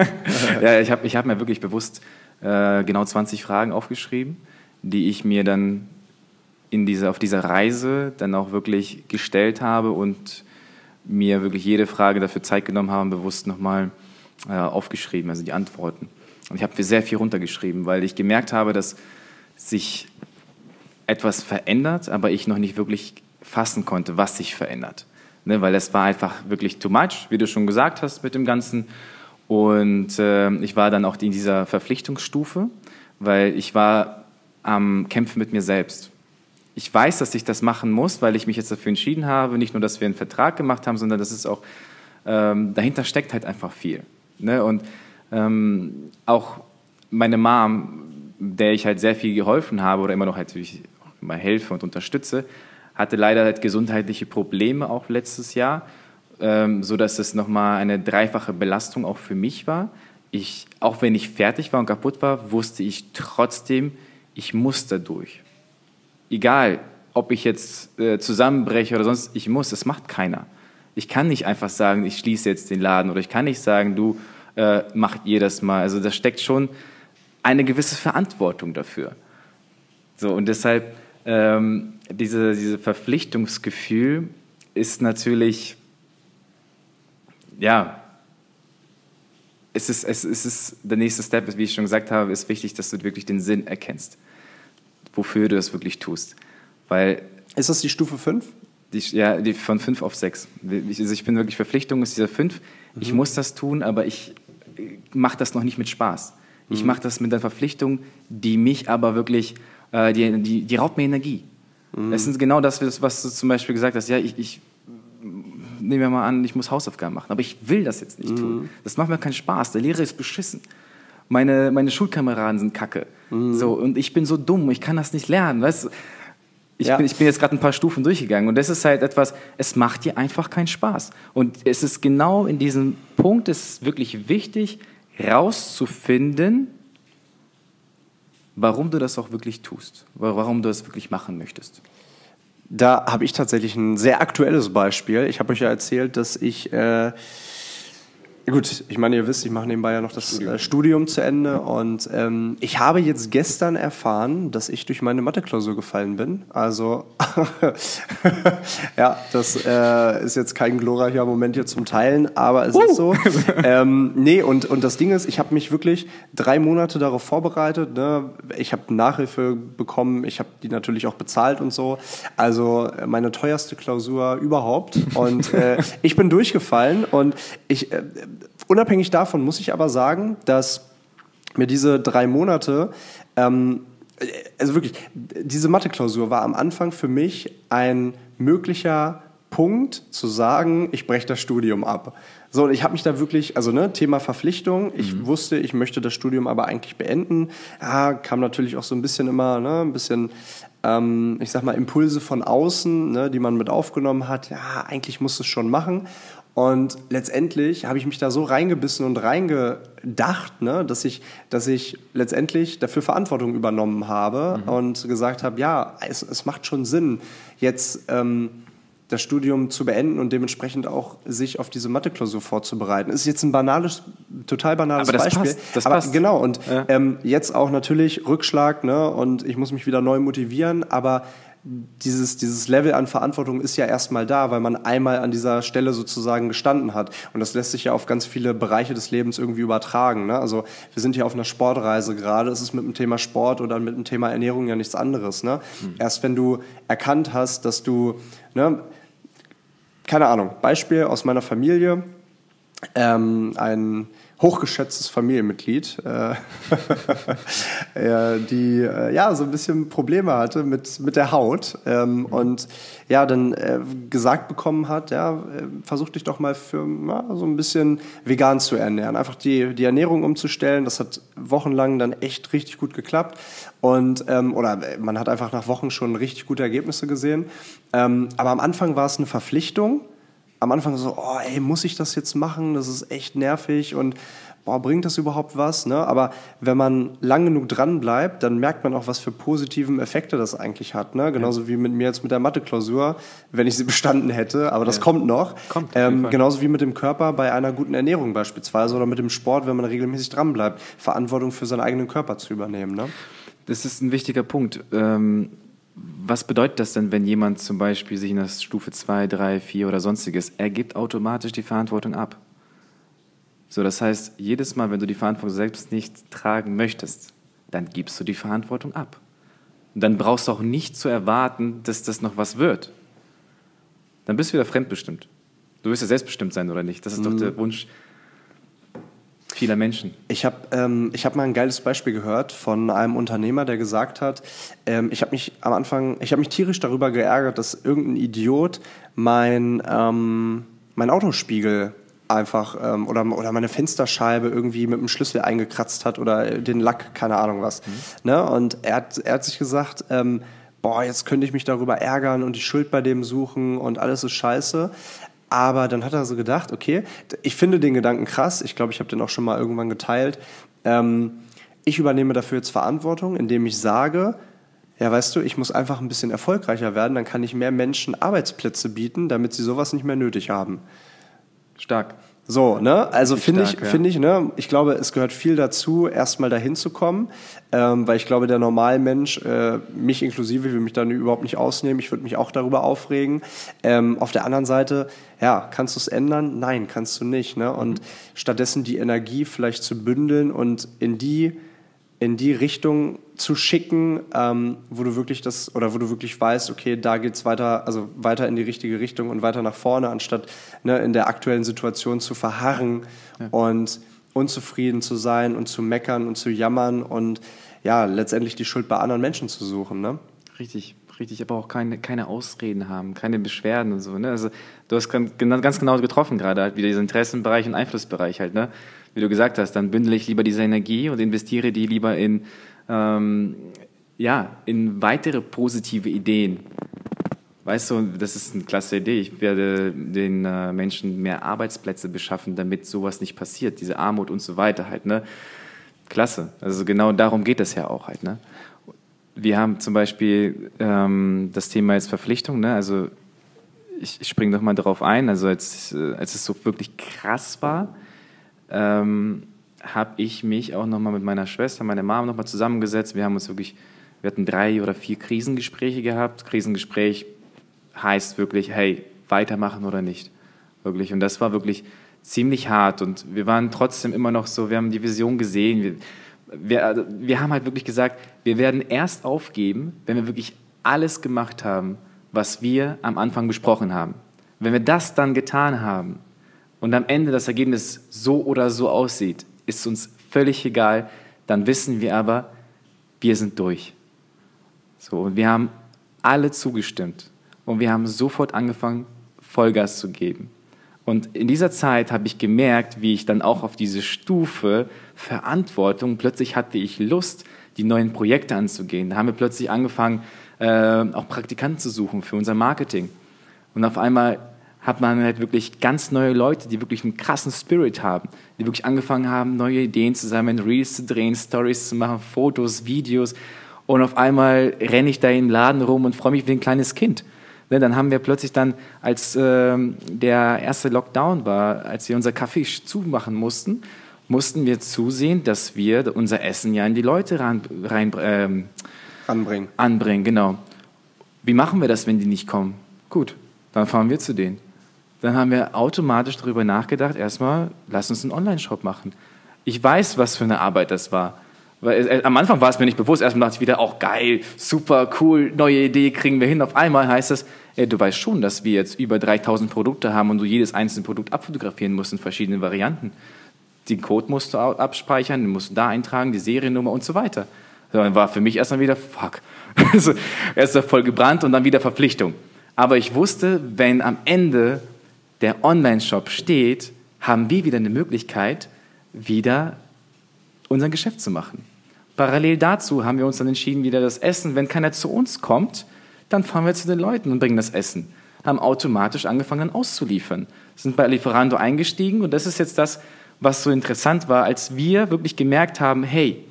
Speaker 2: (laughs) ja, ich habe ich hab mir wirklich bewusst äh, genau 20 Fragen aufgeschrieben, die ich mir dann in dieser, auf dieser Reise dann auch wirklich gestellt habe und mir wirklich jede Frage dafür Zeit genommen habe, bewusst nochmal äh, aufgeschrieben, also die Antworten. Und ich habe sehr viel runtergeschrieben, weil ich gemerkt habe, dass sich etwas verändert, aber ich noch nicht wirklich fassen konnte, was sich verändert. Ne, weil es war einfach wirklich too much, wie du schon gesagt hast mit dem Ganzen. Und äh, ich war dann auch in dieser Verpflichtungsstufe, weil ich war am Kämpfen mit mir selbst. Ich weiß, dass ich das machen muss, weil ich mich jetzt dafür entschieden habe. Nicht nur, dass wir einen Vertrag gemacht haben, sondern dass es auch ähm, dahinter steckt halt einfach viel. Ne? Und ähm, auch meine Mom, der ich halt sehr viel geholfen habe oder immer noch halt natürlich immer helfe und unterstütze, hatte leider halt gesundheitliche Probleme auch letztes Jahr, ähm, so dass es nochmal eine dreifache Belastung auch für mich war. Ich, auch wenn ich fertig war und kaputt war, wusste ich trotzdem, ich muss da durch. Egal, ob ich jetzt äh, zusammenbreche oder sonst, ich muss, das macht keiner. Ich kann nicht einfach sagen, ich schließe jetzt den Laden oder ich kann nicht sagen, du äh, macht jedes Mal. Also da steckt schon eine gewisse Verantwortung dafür. So, und deshalb ähm, diese, diese Verpflichtungsgefühl ist natürlich, ja, es ist, es, ist der nächste Step, wie ich schon gesagt habe, ist wichtig, dass du wirklich den Sinn erkennst, wofür du es wirklich tust. Weil
Speaker 1: ist das die Stufe 5?
Speaker 2: Die, ja, die von 5 auf 6. Also ich bin wirklich Verpflichtung, ist dieser 5. Mhm. Ich muss das tun, aber ich mache das noch nicht mit Spaß. Ich mhm. mache das mit der Verpflichtung, die mich aber wirklich, äh, die, die, die raubt mir Energie. Mhm. Es ist genau das, was du zum Beispiel gesagt hast. Ja, ich, ich nehme mir mal an, ich muss Hausaufgaben machen, aber ich will das jetzt nicht mhm. tun. Das macht mir keinen Spaß. Der Lehrer ist beschissen. Meine, meine Schulkameraden sind kacke. Mhm. So, und ich bin so dumm, ich kann das nicht lernen. Weißt? Ich, ja. bin, ich bin jetzt gerade ein paar Stufen durchgegangen und das ist halt etwas, es macht dir einfach keinen Spaß. Und es ist genau in diesem Punkt, es ist wirklich wichtig, rauszufinden, warum du das auch wirklich tust, warum du das wirklich machen möchtest.
Speaker 1: Da habe ich tatsächlich ein sehr aktuelles Beispiel. Ich habe euch ja erzählt, dass ich äh, Gut, ich meine, ihr wisst, ich mache nebenbei ja noch das Studium, äh, Studium zu Ende und ähm, ich habe jetzt gestern erfahren, dass ich durch meine Mathe-Klausur gefallen bin. Also, (laughs) ja, das äh, ist jetzt kein glorreicher Moment hier zum Teilen, aber es uh. ist so. (laughs) ähm, nee, und, und das Ding ist, ich habe mich wirklich drei Monate darauf vorbereitet. Ne? Ich habe Nachhilfe bekommen, ich habe die natürlich auch bezahlt und so. Also meine teuerste Klausur überhaupt. Und äh, (laughs) ich bin durchgefallen und ich äh, unabhängig davon muss ich aber sagen, dass mir diese drei Monate, ähm, also wirklich, diese Mathe-Klausur war am Anfang für mich ein möglicher Punkt zu sagen, ich breche das Studium ab. So, und ich habe mich da wirklich, also ne, Thema Verpflichtung, ich mhm. wusste, ich möchte das Studium aber eigentlich beenden. Ja, kam natürlich auch so ein bisschen immer, ne, ein bisschen, ähm, ich sag mal, Impulse von außen, ne, die man mit aufgenommen hat. Ja, eigentlich muss es schon machen. Und letztendlich habe ich mich da so reingebissen und reingedacht, ne, dass, ich, dass ich letztendlich dafür Verantwortung übernommen habe mhm. und gesagt habe, ja, es, es macht schon Sinn, jetzt ähm, das Studium zu beenden und dementsprechend auch sich auf diese Mathe-Klausur vorzubereiten. Ist jetzt ein banales, total banales
Speaker 2: Aber
Speaker 1: das Beispiel.
Speaker 2: Passt, das aber passt.
Speaker 1: genau und ja. ähm, jetzt auch natürlich Rückschlag, ne, und ich muss mich wieder neu motivieren. Aber dieses, dieses Level an Verantwortung ist ja erstmal da, weil man einmal an dieser Stelle sozusagen gestanden hat. Und das lässt sich ja auf ganz viele Bereiche des Lebens irgendwie übertragen. Ne? Also wir sind hier auf einer Sportreise gerade. Es ist mit dem Thema Sport oder mit dem Thema Ernährung ja nichts anderes. Ne? Mhm. Erst wenn du erkannt hast, dass du, ne, keine Ahnung, Beispiel aus meiner Familie, ähm, ein hochgeschätztes Familienmitglied, (laughs) äh, die äh, ja so ein bisschen Probleme hatte mit, mit der Haut ähm, mhm. und ja dann äh, gesagt bekommen hat, ja, äh, versuch dich doch mal für na, so ein bisschen vegan zu ernähren. Einfach die, die Ernährung umzustellen, das hat wochenlang dann echt richtig gut geklappt. Und ähm, oder äh, man hat einfach nach Wochen schon richtig gute Ergebnisse gesehen. Ähm, aber am Anfang war es eine Verpflichtung am Anfang so, oh, ey, muss ich das jetzt machen? Das ist echt nervig und boah, bringt das überhaupt was? Ne? Aber wenn man lang genug dran bleibt, dann merkt man auch, was für positiven Effekte das eigentlich hat. Ne? Genauso ja. wie mit mir jetzt mit der Mathe-Klausur, wenn ich sie bestanden hätte, aber das ja. kommt noch. Kommt, ähm, genauso wie mit dem Körper bei einer guten Ernährung beispielsweise oder mit dem Sport, wenn man regelmäßig dran bleibt, Verantwortung für seinen eigenen Körper zu übernehmen. Ne?
Speaker 2: Das ist ein wichtiger Punkt. Ähm was bedeutet das denn, wenn jemand zum Beispiel sich in der Stufe 2, 3, 4 oder sonstiges, er gibt automatisch die Verantwortung ab? So, das heißt, jedes Mal, wenn du die Verantwortung selbst nicht tragen möchtest, dann gibst du die Verantwortung ab. Und dann brauchst du auch nicht zu erwarten, dass das noch was wird. Dann bist du wieder fremdbestimmt. Du wirst ja selbstbestimmt sein, oder nicht? Das ist mhm. doch der Wunsch vieler Menschen.
Speaker 1: Ich habe ähm, hab mal ein geiles Beispiel gehört von einem Unternehmer, der gesagt hat, ähm, ich habe mich am Anfang, ich habe mich tierisch darüber geärgert, dass irgendein Idiot mein, ähm, mein Autospiegel einfach ähm, oder, oder meine Fensterscheibe irgendwie mit dem Schlüssel eingekratzt hat oder den Lack, keine Ahnung was. Mhm. Ne? Und er hat, er hat sich gesagt, ähm, boah, jetzt könnte ich mich darüber ärgern und die Schuld bei dem suchen und alles ist scheiße. Aber dann hat er so gedacht, okay, ich finde den Gedanken krass, ich glaube, ich habe den auch schon mal irgendwann geteilt. Ähm, ich übernehme dafür jetzt Verantwortung, indem ich sage, ja, weißt du, ich muss einfach ein bisschen erfolgreicher werden, dann kann ich mehr Menschen Arbeitsplätze bieten, damit sie sowas nicht mehr nötig haben.
Speaker 2: Stark.
Speaker 1: So, ne? Also finde ich, ja. finde ich, ne? Ich glaube, es gehört viel dazu, erstmal dahin zu kommen, ähm, weil ich glaube, der Normalmensch, äh, mich inklusive, will mich da überhaupt nicht ausnehmen. Ich würde mich auch darüber aufregen. Ähm, auf der anderen Seite, ja, kannst du es ändern? Nein, kannst du nicht, ne? Und mhm. stattdessen die Energie vielleicht zu bündeln und in die in die Richtung zu schicken, ähm, wo du wirklich das oder wo du wirklich weißt, okay, da geht's weiter, also weiter in die richtige Richtung und weiter nach vorne, anstatt ne, in der aktuellen Situation zu verharren ja. und unzufrieden zu sein und zu meckern und zu jammern und ja, letztendlich die Schuld bei anderen Menschen zu suchen. Ne?
Speaker 2: Richtig, richtig, aber auch keine, keine Ausreden haben, keine Beschwerden und so. Ne? Also du hast ganz genau getroffen gerade, halt wieder diesen Interessenbereich und Einflussbereich halt. Ne? Wie du gesagt hast, dann bündele ich lieber diese Energie und investiere die lieber in, ähm, ja, in weitere positive Ideen. Weißt du, das ist eine klasse Idee. Ich werde den äh, Menschen mehr Arbeitsplätze beschaffen, damit sowas nicht passiert, diese Armut und so weiter halt. Ne? Klasse. Also genau darum geht es ja auch halt. Ne? Wir haben zum Beispiel ähm, das Thema jetzt Verpflichtung. Ne? Also ich, ich springe noch mal darauf ein. Also als, äh, als es so wirklich krass war, ähm, habe ich mich auch nochmal mit meiner Schwester, meiner Mama nochmal zusammengesetzt. Wir haben uns wirklich, wir hatten drei oder vier Krisengespräche gehabt. Krisengespräch heißt wirklich, hey, weitermachen oder nicht. Wirklich. Und das war wirklich ziemlich hart. Und wir waren trotzdem immer noch so, wir haben die Vision gesehen. Wir, wir, also, wir haben halt wirklich gesagt, wir werden erst aufgeben, wenn wir wirklich alles gemacht haben, was wir am Anfang besprochen haben. Wenn wir das dann getan haben, und am Ende das Ergebnis so oder so aussieht, ist uns völlig egal. Dann wissen wir aber, wir sind durch. So, und wir haben alle zugestimmt. Und wir haben sofort angefangen, Vollgas zu geben. Und in dieser Zeit habe ich gemerkt, wie ich dann auch auf diese Stufe Verantwortung, plötzlich hatte ich Lust, die neuen Projekte anzugehen. Da haben wir plötzlich angefangen, äh, auch Praktikanten zu suchen für unser Marketing. Und auf einmal hat man halt wirklich ganz neue Leute, die wirklich einen krassen Spirit haben, die wirklich angefangen haben, neue Ideen zu sammeln, Reels zu drehen, Stories zu machen, Fotos, Videos. Und auf einmal renne ich da im Laden rum und freue mich wie ein kleines Kind. Ne, dann haben wir plötzlich dann, als ähm, der erste Lockdown war, als wir unser Kaffee zumachen mussten, mussten wir zusehen, dass wir unser Essen ja in die Leute rein, rein ähm,
Speaker 1: anbringen.
Speaker 2: Anbringen, genau. Wie machen wir das, wenn die nicht kommen? Gut, dann fahren wir zu denen dann haben wir automatisch darüber nachgedacht, erstmal, lass uns einen Online-Shop machen. Ich weiß, was für eine Arbeit das war. Weil, äh, am Anfang war es mir nicht bewusst. Erstmal dachte ich wieder, auch geil, super, cool, neue Idee, kriegen wir hin. Auf einmal heißt es, ey, du weißt schon, dass wir jetzt über 3000 Produkte haben und du jedes einzelne Produkt abfotografieren musst in verschiedenen Varianten. Den Code musst du abspeichern, den musst du da eintragen, die Seriennummer und so weiter. Dann war für mich erstmal wieder, fuck. (laughs) Also, erst voll gebrannt und dann wieder Verpflichtung. Aber ich wusste, wenn am Ende der Online-Shop steht, haben wir wieder eine Möglichkeit, wieder unser Geschäft zu machen. Parallel dazu haben wir uns dann entschieden, wieder das Essen, wenn keiner zu uns kommt, dann fahren wir zu den Leuten und bringen das Essen. haben automatisch angefangen auszuliefern. Sind bei Lieferando eingestiegen und das ist jetzt das, was so interessant war, als wir wirklich gemerkt haben, hey,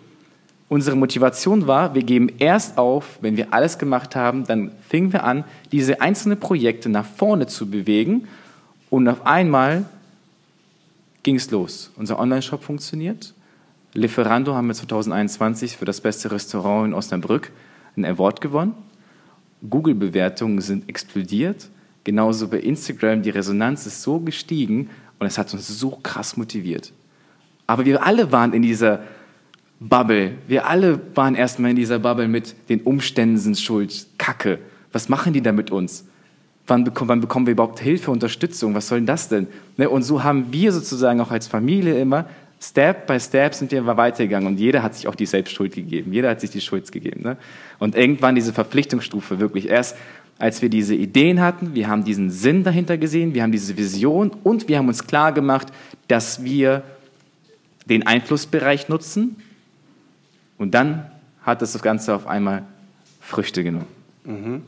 Speaker 2: unsere Motivation war, wir geben erst auf, wenn wir alles gemacht haben, dann fingen wir an, diese einzelnen Projekte nach vorne zu bewegen und auf einmal ging es los. Unser Online-Shop funktioniert. Lieferando haben wir 2021 für das beste Restaurant in Osnabrück einen Award gewonnen. Google-Bewertungen sind explodiert. Genauso bei Instagram, die Resonanz ist so gestiegen und es hat uns so krass motiviert. Aber wir alle waren in dieser Bubble. Wir alle waren erstmal in dieser Bubble mit den Umständen sind schuld. Kacke. Was machen die da mit uns? Wann bekommen, wann bekommen wir überhaupt Hilfe, Unterstützung? Was soll denn das denn? Ne, und so haben wir sozusagen auch als Familie immer Step by Step sind wir weitergegangen und jeder hat sich auch die Selbstschuld gegeben. Jeder hat sich die Schuld gegeben. Ne? Und irgendwann diese Verpflichtungsstufe wirklich erst, als wir diese Ideen hatten, wir haben diesen Sinn dahinter gesehen, wir haben diese Vision und wir haben uns klar gemacht, dass wir den Einflussbereich nutzen. Und dann hat das Ganze auf einmal Früchte genommen.
Speaker 1: Mhm.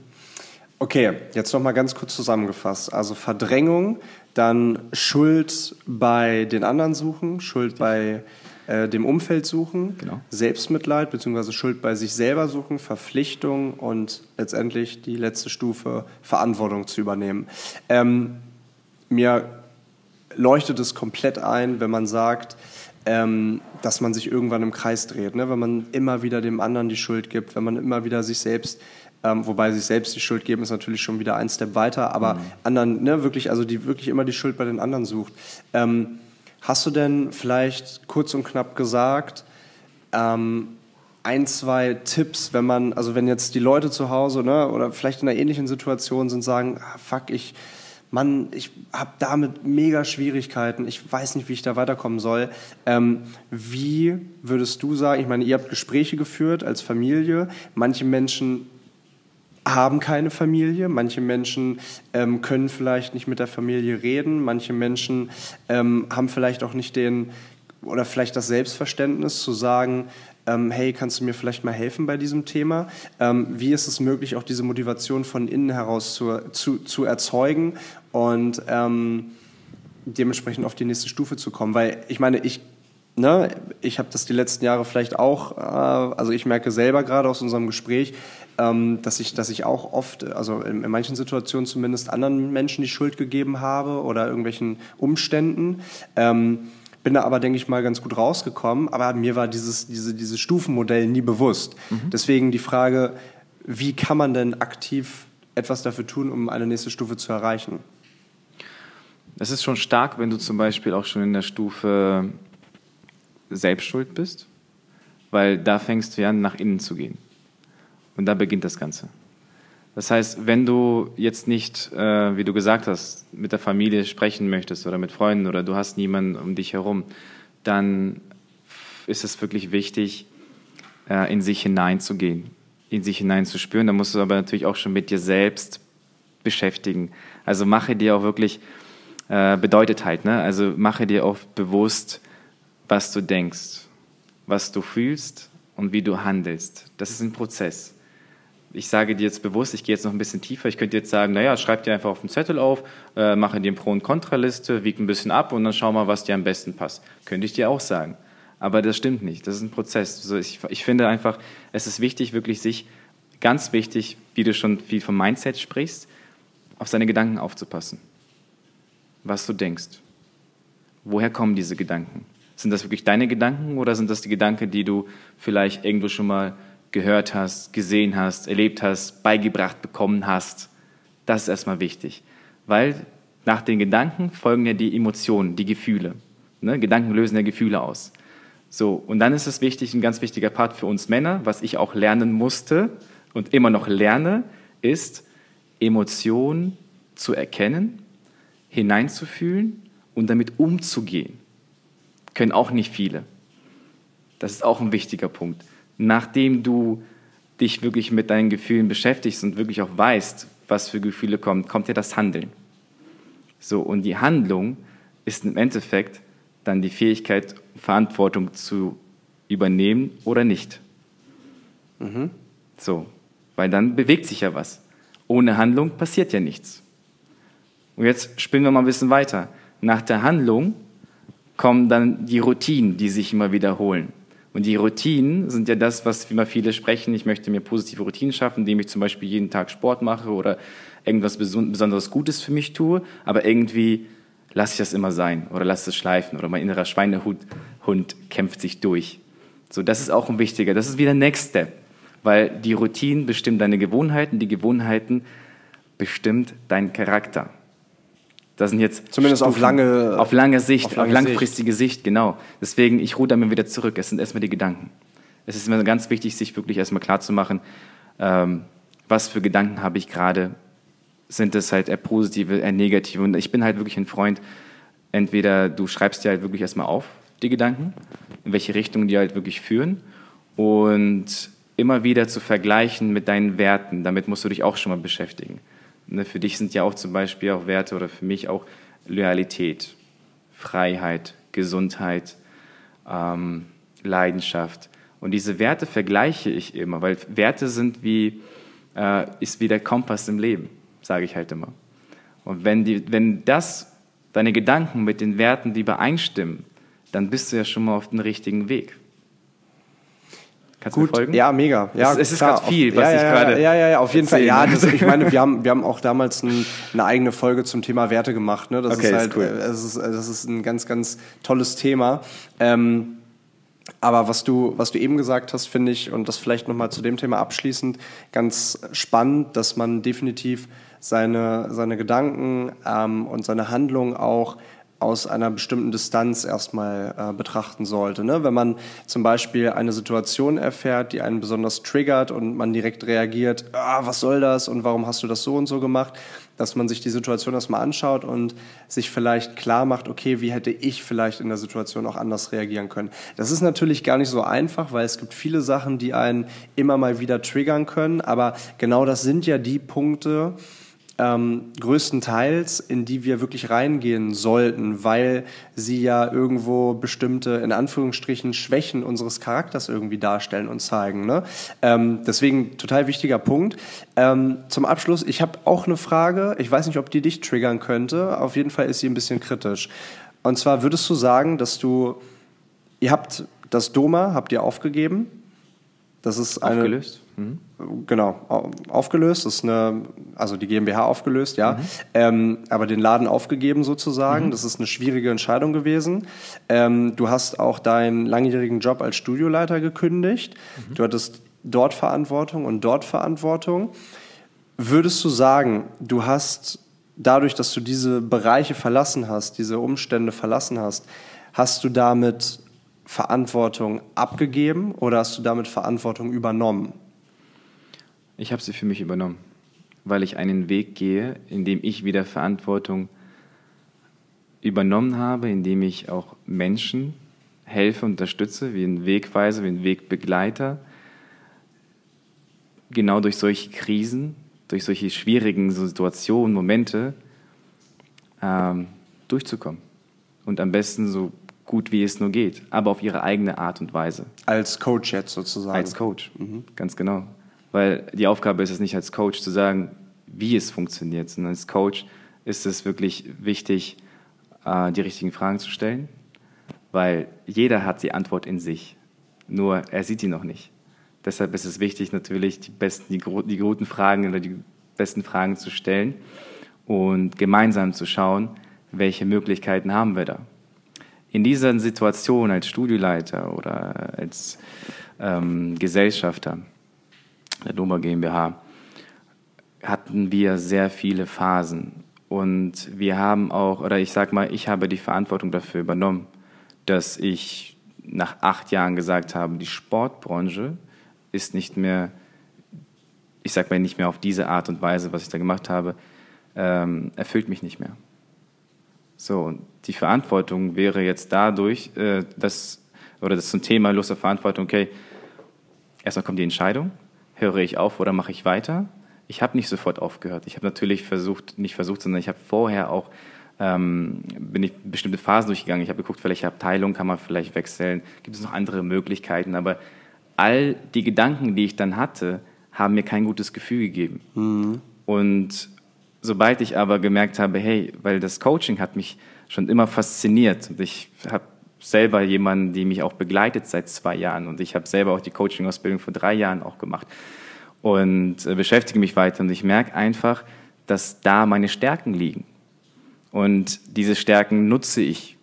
Speaker 1: Okay, jetzt noch mal ganz kurz zusammengefasst. Also Verdrängung, dann Schuld bei den anderen suchen, Schuld bei äh, dem Umfeld suchen, genau. Selbstmitleid bzw. Schuld bei sich selber suchen, Verpflichtung und letztendlich die letzte Stufe Verantwortung zu übernehmen. Ähm, mir leuchtet es komplett ein, wenn man sagt, ähm, dass man sich irgendwann im Kreis dreht, ne? wenn man immer wieder dem anderen die Schuld gibt, wenn man immer wieder sich selbst ähm, wobei sich selbst die Schuld geben ist natürlich schon wieder ein Step weiter, aber mhm. anderen, ne, wirklich, also die wirklich immer die Schuld bei den anderen sucht. Ähm, hast du denn vielleicht kurz und knapp gesagt, ähm, ein, zwei Tipps, wenn man, also wenn jetzt die Leute zu Hause ne, oder vielleicht in einer ähnlichen Situation sind, sagen, ah, fuck, ich, Mann, ich habe damit mega Schwierigkeiten, ich weiß nicht, wie ich da weiterkommen soll. Ähm, wie würdest du sagen, ich meine, ihr habt Gespräche geführt als Familie, manche Menschen haben keine Familie. Manche Menschen ähm, können vielleicht nicht mit der Familie reden. Manche Menschen ähm, haben vielleicht auch nicht den oder vielleicht das Selbstverständnis zu sagen, ähm, hey, kannst du mir vielleicht mal helfen bei diesem Thema? Ähm, wie ist es möglich, auch diese Motivation von innen heraus zu, zu, zu erzeugen und ähm, dementsprechend auf die nächste Stufe zu kommen? Weil ich meine, ich Ne, ich habe das die letzten Jahre vielleicht auch, äh, also ich merke selber gerade aus unserem Gespräch, ähm, dass, ich, dass ich auch oft, also in, in, manchen Situationen zumindest anderen Menschen die Schuld gegeben habe oder irgendwelchen Umständen. Ähm, bin da aber, denke ich mal, ganz gut rausgekommen. Aber mir war dieses, diese, dieses Stufenmodell nie bewusst. Mhm. Deswegen die Frage, wie kann man denn aktiv etwas dafür tun, um eine nächste Stufe zu erreichen?
Speaker 2: Es ist schon stark, wenn du zum Beispiel auch schon in der Stufe Selbstschuld bist, weil da fängst du an, nach innen zu gehen. Und da beginnt das Ganze. Das heißt, wenn du jetzt nicht, äh, wie du gesagt hast, mit der Familie sprechen möchtest oder mit Freunden oder du hast niemanden um dich herum, dann ist es wirklich wichtig, äh, in sich hineinzugehen, in sich hineinzuspüren. Da musst du aber natürlich auch schon mit dir selbst beschäftigen. Also mache dir auch wirklich, äh, bedeutet halt, ne? also mache dir auch bewusst, was du denkst, was du fühlst und wie du handelst. Das ist ein Prozess ich sage dir jetzt bewusst, ich gehe jetzt noch ein bisschen tiefer. Ich könnte jetzt sagen, naja, schreib dir einfach auf den Zettel auf, äh, mache dir Pro- und Kontraliste, wieg ein bisschen ab und dann schau mal, was dir am besten passt. Könnte ich dir auch sagen. Aber das stimmt nicht. Das ist ein Prozess. Also ich, ich finde einfach, es ist wichtig, wirklich sich, ganz wichtig, wie du schon viel vom Mindset sprichst, auf seine Gedanken aufzupassen. Was du denkst. Woher kommen diese Gedanken? Sind das wirklich deine Gedanken oder sind das die Gedanken, die du vielleicht irgendwo schon mal gehört hast, gesehen hast, erlebt hast, beigebracht bekommen hast. Das ist erstmal wichtig, weil nach den Gedanken folgen ja die Emotionen, die Gefühle. Ne? Gedanken lösen ja Gefühle aus. So, und dann ist es wichtig, ein ganz wichtiger Part für uns Männer, was ich auch lernen musste und immer noch lerne, ist Emotionen zu erkennen, hineinzufühlen und damit umzugehen. Können auch nicht viele. Das ist auch ein wichtiger Punkt nachdem du dich wirklich mit deinen Gefühlen beschäftigst und wirklich auch weißt, was für Gefühle kommen, kommt ja das Handeln. So, und die Handlung ist im Endeffekt dann die Fähigkeit, Verantwortung zu übernehmen oder nicht. Mhm. So, weil dann bewegt sich ja was. Ohne Handlung passiert ja nichts. Und jetzt spinnen wir mal ein bisschen weiter. Nach der Handlung kommen dann die Routinen, die sich immer wiederholen. Und die Routinen sind ja das, was immer viele sprechen. Ich möchte mir positive Routinen schaffen, indem ich zum Beispiel jeden Tag Sport mache oder irgendwas besonders Gutes für mich tue. Aber irgendwie lasse ich das immer sein oder lasse es schleifen oder mein innerer Schweinehund Hund kämpft sich durch. So, das ist auch ein wichtiger. Das ist wieder Next Step, weil die Routinen bestimmen deine Gewohnheiten, die Gewohnheiten bestimmt deinen Charakter. Das sind jetzt
Speaker 1: zumindest Stufen, auf lange
Speaker 2: auf lange Sicht, auf, lange auf langfristige Sicht. Sicht. genau. Deswegen ich ruhe damit wieder zurück. Es sind erstmal die Gedanken. Es ist immer ganz wichtig, sich wirklich erstmal klar zu machen, ähm, was für Gedanken habe ich gerade. Sind es halt eher positive, eher negative? Und ich bin halt wirklich ein Freund. Entweder du schreibst dir halt wirklich erstmal auf, die Gedanken, in welche Richtung die halt wirklich führen und immer wieder zu vergleichen mit deinen Werten. Damit musst du dich auch schon mal beschäftigen. Ne, für dich sind ja auch zum Beispiel auch Werte oder für mich auch Loyalität, Freiheit, Gesundheit, ähm, Leidenschaft. Und diese Werte vergleiche ich immer, weil Werte sind wie, äh, ist wie der Kompass im Leben, sage ich halt immer. Und wenn, die, wenn das, deine Gedanken mit den Werten, die übereinstimmen, dann bist du ja schon mal auf dem richtigen Weg.
Speaker 1: Kannst Gut, du folgen? Ja, mega. Ja,
Speaker 2: es, es ist gerade viel, was
Speaker 1: ja,
Speaker 2: ich gerade.
Speaker 1: Ja, ja, ja, auf jeden Fall. Ja, (laughs) das, ich meine, wir haben, wir haben auch damals ein, eine eigene Folge zum Thema Werte gemacht. Ne? Das okay, ist halt, ist cool. das, ist, das ist ein ganz, ganz tolles Thema. Ähm, aber was du, was du eben gesagt hast, finde ich, und das vielleicht nochmal zu dem Thema abschließend, ganz spannend, dass man definitiv seine, seine Gedanken ähm, und seine Handlungen auch aus einer bestimmten Distanz erstmal äh, betrachten sollte. Ne? Wenn man zum Beispiel eine Situation erfährt, die einen besonders triggert und man direkt reagiert, ah, was soll das und warum hast du das so und so gemacht, dass man sich die Situation erstmal anschaut und sich vielleicht klar macht, okay, wie hätte ich vielleicht in der Situation auch anders reagieren können. Das ist natürlich gar nicht so einfach, weil es gibt viele Sachen, die einen immer mal wieder triggern können, aber genau das sind ja die Punkte, ähm, größtenteils, in die wir wirklich reingehen sollten, weil sie ja irgendwo bestimmte, in Anführungsstrichen, Schwächen unseres Charakters irgendwie darstellen und zeigen. Ne? Ähm, deswegen total wichtiger Punkt. Ähm, zum Abschluss, ich habe auch eine Frage, ich weiß nicht, ob die dich triggern könnte, auf jeden Fall ist sie ein bisschen kritisch. Und zwar würdest du sagen, dass du, ihr habt das Doma, habt ihr aufgegeben? Das ist eine,
Speaker 2: aufgelöst. Mhm.
Speaker 1: Genau, aufgelöst. Das ist eine, also die GmbH aufgelöst, ja. Mhm. Ähm, aber den Laden aufgegeben sozusagen. Mhm. Das ist eine schwierige Entscheidung gewesen. Ähm, du hast auch deinen langjährigen Job als Studioleiter gekündigt. Mhm. Du hattest dort Verantwortung und dort Verantwortung. Würdest du sagen, du hast dadurch, dass du diese Bereiche verlassen hast, diese Umstände verlassen hast, hast du damit Verantwortung abgegeben oder hast du damit Verantwortung übernommen?
Speaker 2: Ich habe sie für mich übernommen, weil ich einen Weg gehe, in dem ich wieder Verantwortung übernommen habe, in dem ich auch Menschen helfe, unterstütze, wie ein Wegweiser, wie ein Wegbegleiter, genau durch solche Krisen, durch solche schwierigen Situationen, Momente ähm, durchzukommen. Und am besten so gut wie es nur geht, aber auf ihre eigene Art und Weise.
Speaker 1: Als Coach jetzt sozusagen.
Speaker 2: Als Coach, mhm. ganz genau. Weil die Aufgabe ist es nicht als Coach zu sagen, wie es funktioniert, sondern als Coach ist es wirklich wichtig, äh, die richtigen Fragen zu stellen, weil jeder hat die Antwort in sich, nur er sieht die noch nicht. Deshalb ist es wichtig, natürlich die besten, die, die guten Fragen oder die besten Fragen zu stellen und gemeinsam zu schauen, welche Möglichkeiten haben wir da in dieser Situation als Studioleiter oder als ähm, Gesellschafter der Doma GmbH hatten wir sehr viele Phasen. Und wir haben auch, oder ich sag mal, ich habe die Verantwortung dafür übernommen, dass ich nach acht Jahren gesagt habe, die Sportbranche ist nicht mehr, ich sag mal nicht mehr auf diese Art und Weise, was ich da gemacht habe, ähm, erfüllt mich nicht mehr. So, die Verantwortung wäre jetzt dadurch, äh, dass, oder das ein Thema Lust auf Verantwortung, okay, erstmal kommt die Entscheidung, höre ich auf oder mache ich weiter? Ich habe nicht sofort aufgehört. Ich habe natürlich versucht, nicht versucht, sondern ich habe vorher auch, ähm, bin ich bestimmte Phasen durchgegangen. Ich habe geguckt, welche Abteilung kann man vielleicht wechseln, gibt es noch andere Möglichkeiten, aber all die Gedanken, die ich dann hatte, haben mir kein gutes Gefühl gegeben. Mhm. Und sobald ich aber gemerkt habe, hey, weil das Coaching hat mich schon immer fasziniert und ich habe selber jemanden, die mich auch begleitet seit zwei Jahren. Und ich habe selber auch die Coaching-Ausbildung vor drei Jahren auch gemacht und äh, beschäftige mich weiter. Und ich merke einfach, dass da meine Stärken liegen. Und diese Stärken nutze ich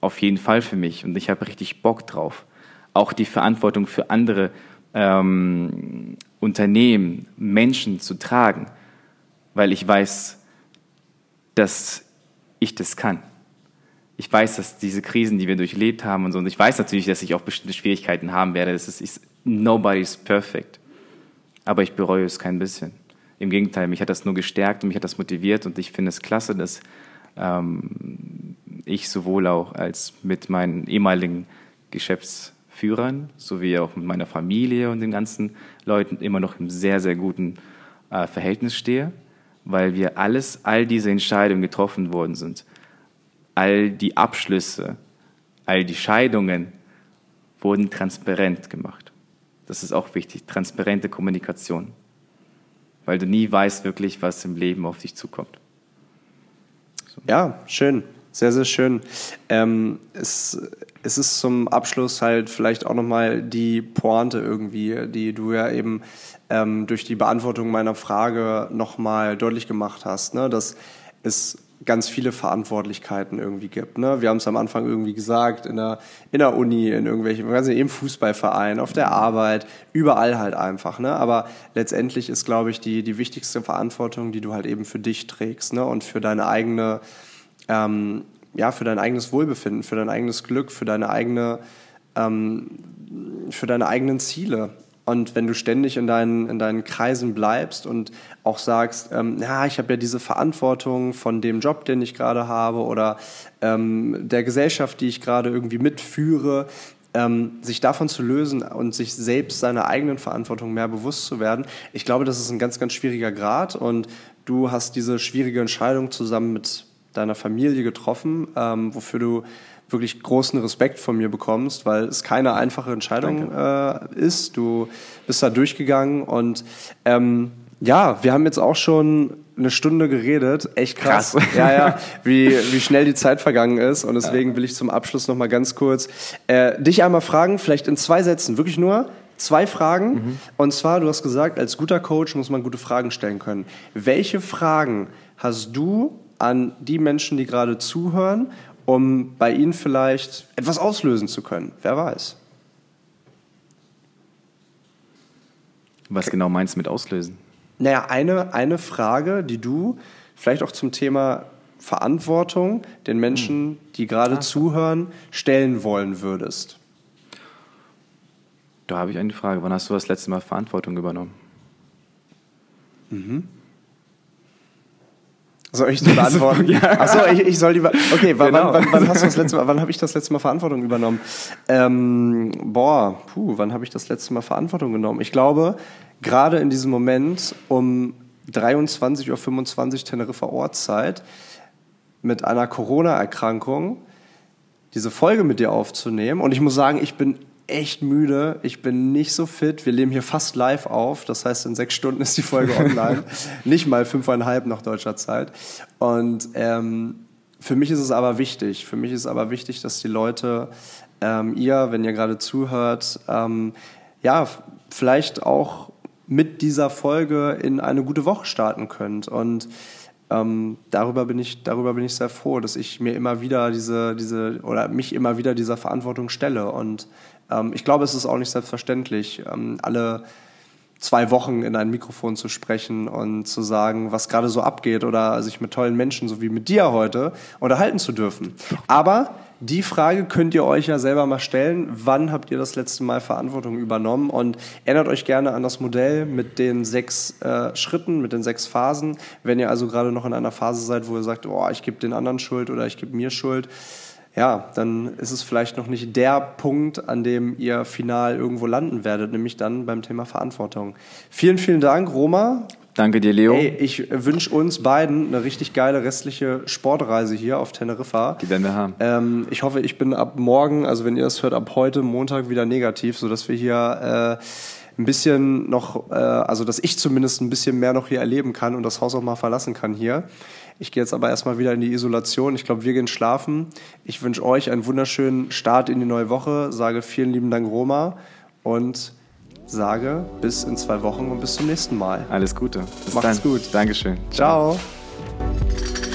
Speaker 2: auf jeden Fall für mich. Und ich habe richtig Bock drauf. Auch die Verantwortung für andere ähm, Unternehmen, Menschen zu tragen, weil ich weiß, dass ich das kann. Ich weiß, dass diese Krisen, die wir durchlebt haben und so, und ich weiß natürlich, dass ich auch bestimmte Schwierigkeiten haben werde. Das ist, ist nobody's perfect. Aber ich bereue es kein bisschen. Im Gegenteil, mich hat das nur gestärkt und mich hat das motiviert und ich finde es klasse, dass ähm, ich sowohl auch als mit meinen ehemaligen Geschäftsführern sowie auch mit meiner Familie und den ganzen Leuten immer noch im sehr, sehr guten äh, Verhältnis stehe, weil wir alles, all diese Entscheidungen getroffen worden sind all die Abschlüsse, all die Scheidungen wurden transparent gemacht. Das ist auch wichtig, transparente Kommunikation, weil du nie weißt wirklich, was im Leben auf dich zukommt.
Speaker 1: So. Ja, schön, sehr, sehr schön. Ähm, es, es ist zum Abschluss halt vielleicht auch nochmal die Pointe irgendwie, die du ja eben ähm, durch die Beantwortung meiner Frage nochmal deutlich gemacht hast, ne? dass es ganz viele Verantwortlichkeiten irgendwie gibt. Ne? Wir haben es am Anfang irgendwie gesagt, in der, in der Uni, in irgendwelchen, im Fußballverein, auf der Arbeit, überall halt einfach. Ne? Aber letztendlich ist, glaube ich, die, die wichtigste Verantwortung, die du halt eben für dich trägst ne? und für deine eigene, ähm, ja, für dein eigenes Wohlbefinden, für dein eigenes Glück, für deine eigene, ähm, für deine eigenen Ziele. Und wenn du ständig in deinen, in deinen Kreisen bleibst und auch sagst, ähm, ja, ich habe ja diese Verantwortung von dem Job, den ich gerade habe oder ähm, der Gesellschaft, die ich gerade irgendwie mitführe, ähm, sich davon zu lösen und sich selbst seiner eigenen Verantwortung mehr bewusst zu werden, ich glaube, das ist ein ganz, ganz schwieriger Grad. Und du hast diese schwierige Entscheidung zusammen mit deiner Familie getroffen, ähm, wofür du wirklich großen Respekt von mir bekommst, weil es keine einfache Entscheidung äh, ist. Du bist da durchgegangen und ähm, ja, wir haben jetzt auch schon eine Stunde geredet. Echt krass. krass. Ja, ja, (laughs) wie, wie schnell die Zeit vergangen ist. Und deswegen will ich zum Abschluss noch mal ganz kurz äh, dich einmal fragen, vielleicht in zwei Sätzen, wirklich nur zwei Fragen. Mhm. Und zwar, du hast gesagt, als guter Coach muss man gute Fragen stellen können. Welche Fragen hast du an die Menschen, die gerade zuhören um bei ihnen vielleicht etwas auslösen zu können. Wer weiß.
Speaker 2: Was genau meinst du mit auslösen?
Speaker 1: Naja, eine, eine Frage, die du vielleicht auch zum Thema Verantwortung den Menschen, hm. die gerade ah. zuhören, stellen wollen würdest.
Speaker 2: Da habe ich eine Frage. Wann hast du das letzte Mal Verantwortung übernommen?
Speaker 1: Mhm. Soll ich die (laughs) beantworten? ja. Achso, ich, ich soll die Okay, genau. wann, wann, wann, hast du das (laughs) letzte Mal, wann habe ich das letzte Mal Verantwortung übernommen? Ähm, boah, puh, wann habe ich das letzte Mal Verantwortung genommen? Ich glaube, gerade in diesem Moment um 23.25 Uhr Teneriffa Ortszeit mit einer Corona-Erkrankung diese Folge mit dir aufzunehmen. Und ich muss sagen, ich bin echt müde. Ich bin nicht so fit. Wir leben hier fast live auf. Das heißt, in sechs Stunden ist die Folge (laughs) online. nicht mal fünfeinhalb nach deutscher Zeit. Und ähm, für mich ist es aber wichtig. Für mich ist es aber wichtig, dass die Leute, ähm, ihr, wenn ihr gerade zuhört, ähm, ja, vielleicht auch mit dieser Folge in eine gute Woche starten könnt. Und ähm, darüber bin ich darüber bin ich sehr froh, dass ich mir immer wieder diese diese oder mich immer wieder dieser Verantwortung stelle und ähm, ich glaube, es ist auch nicht selbstverständlich, ähm, alle zwei Wochen in ein Mikrofon zu sprechen und zu sagen, was gerade so abgeht oder sich mit tollen Menschen, so wie mit dir heute, unterhalten zu dürfen. Aber die Frage könnt ihr euch ja selber mal stellen. Wann habt ihr das letzte Mal Verantwortung übernommen? Und erinnert euch gerne an das Modell mit den sechs äh, Schritten, mit den sechs Phasen. Wenn ihr also gerade noch in einer Phase seid, wo ihr sagt, oh, ich gebe den anderen Schuld oder ich gebe mir Schuld, ja, dann ist es vielleicht noch nicht der Punkt, an dem ihr final irgendwo landen werdet, nämlich dann beim Thema Verantwortung. Vielen, vielen Dank, Roma.
Speaker 2: Danke dir, Leo.
Speaker 1: Hey, ich wünsche uns beiden eine richtig geile restliche Sportreise hier auf Teneriffa.
Speaker 2: Die werden wir haben.
Speaker 1: Ähm, ich hoffe, ich bin ab morgen, also wenn ihr das hört, ab heute Montag wieder negativ, sodass wir hier äh, ein bisschen noch, äh, also dass ich zumindest ein bisschen mehr noch hier erleben kann und das Haus auch mal verlassen kann hier. Ich gehe jetzt aber erstmal wieder in die Isolation. Ich glaube, wir gehen schlafen. Ich wünsche euch einen wunderschönen Start in die neue Woche. Sage vielen lieben Dank, Roma. Und sage bis in zwei Wochen und bis zum nächsten Mal.
Speaker 2: Alles Gute.
Speaker 1: Bis Macht's dann. gut.
Speaker 2: Dankeschön.
Speaker 1: Ciao. Ciao.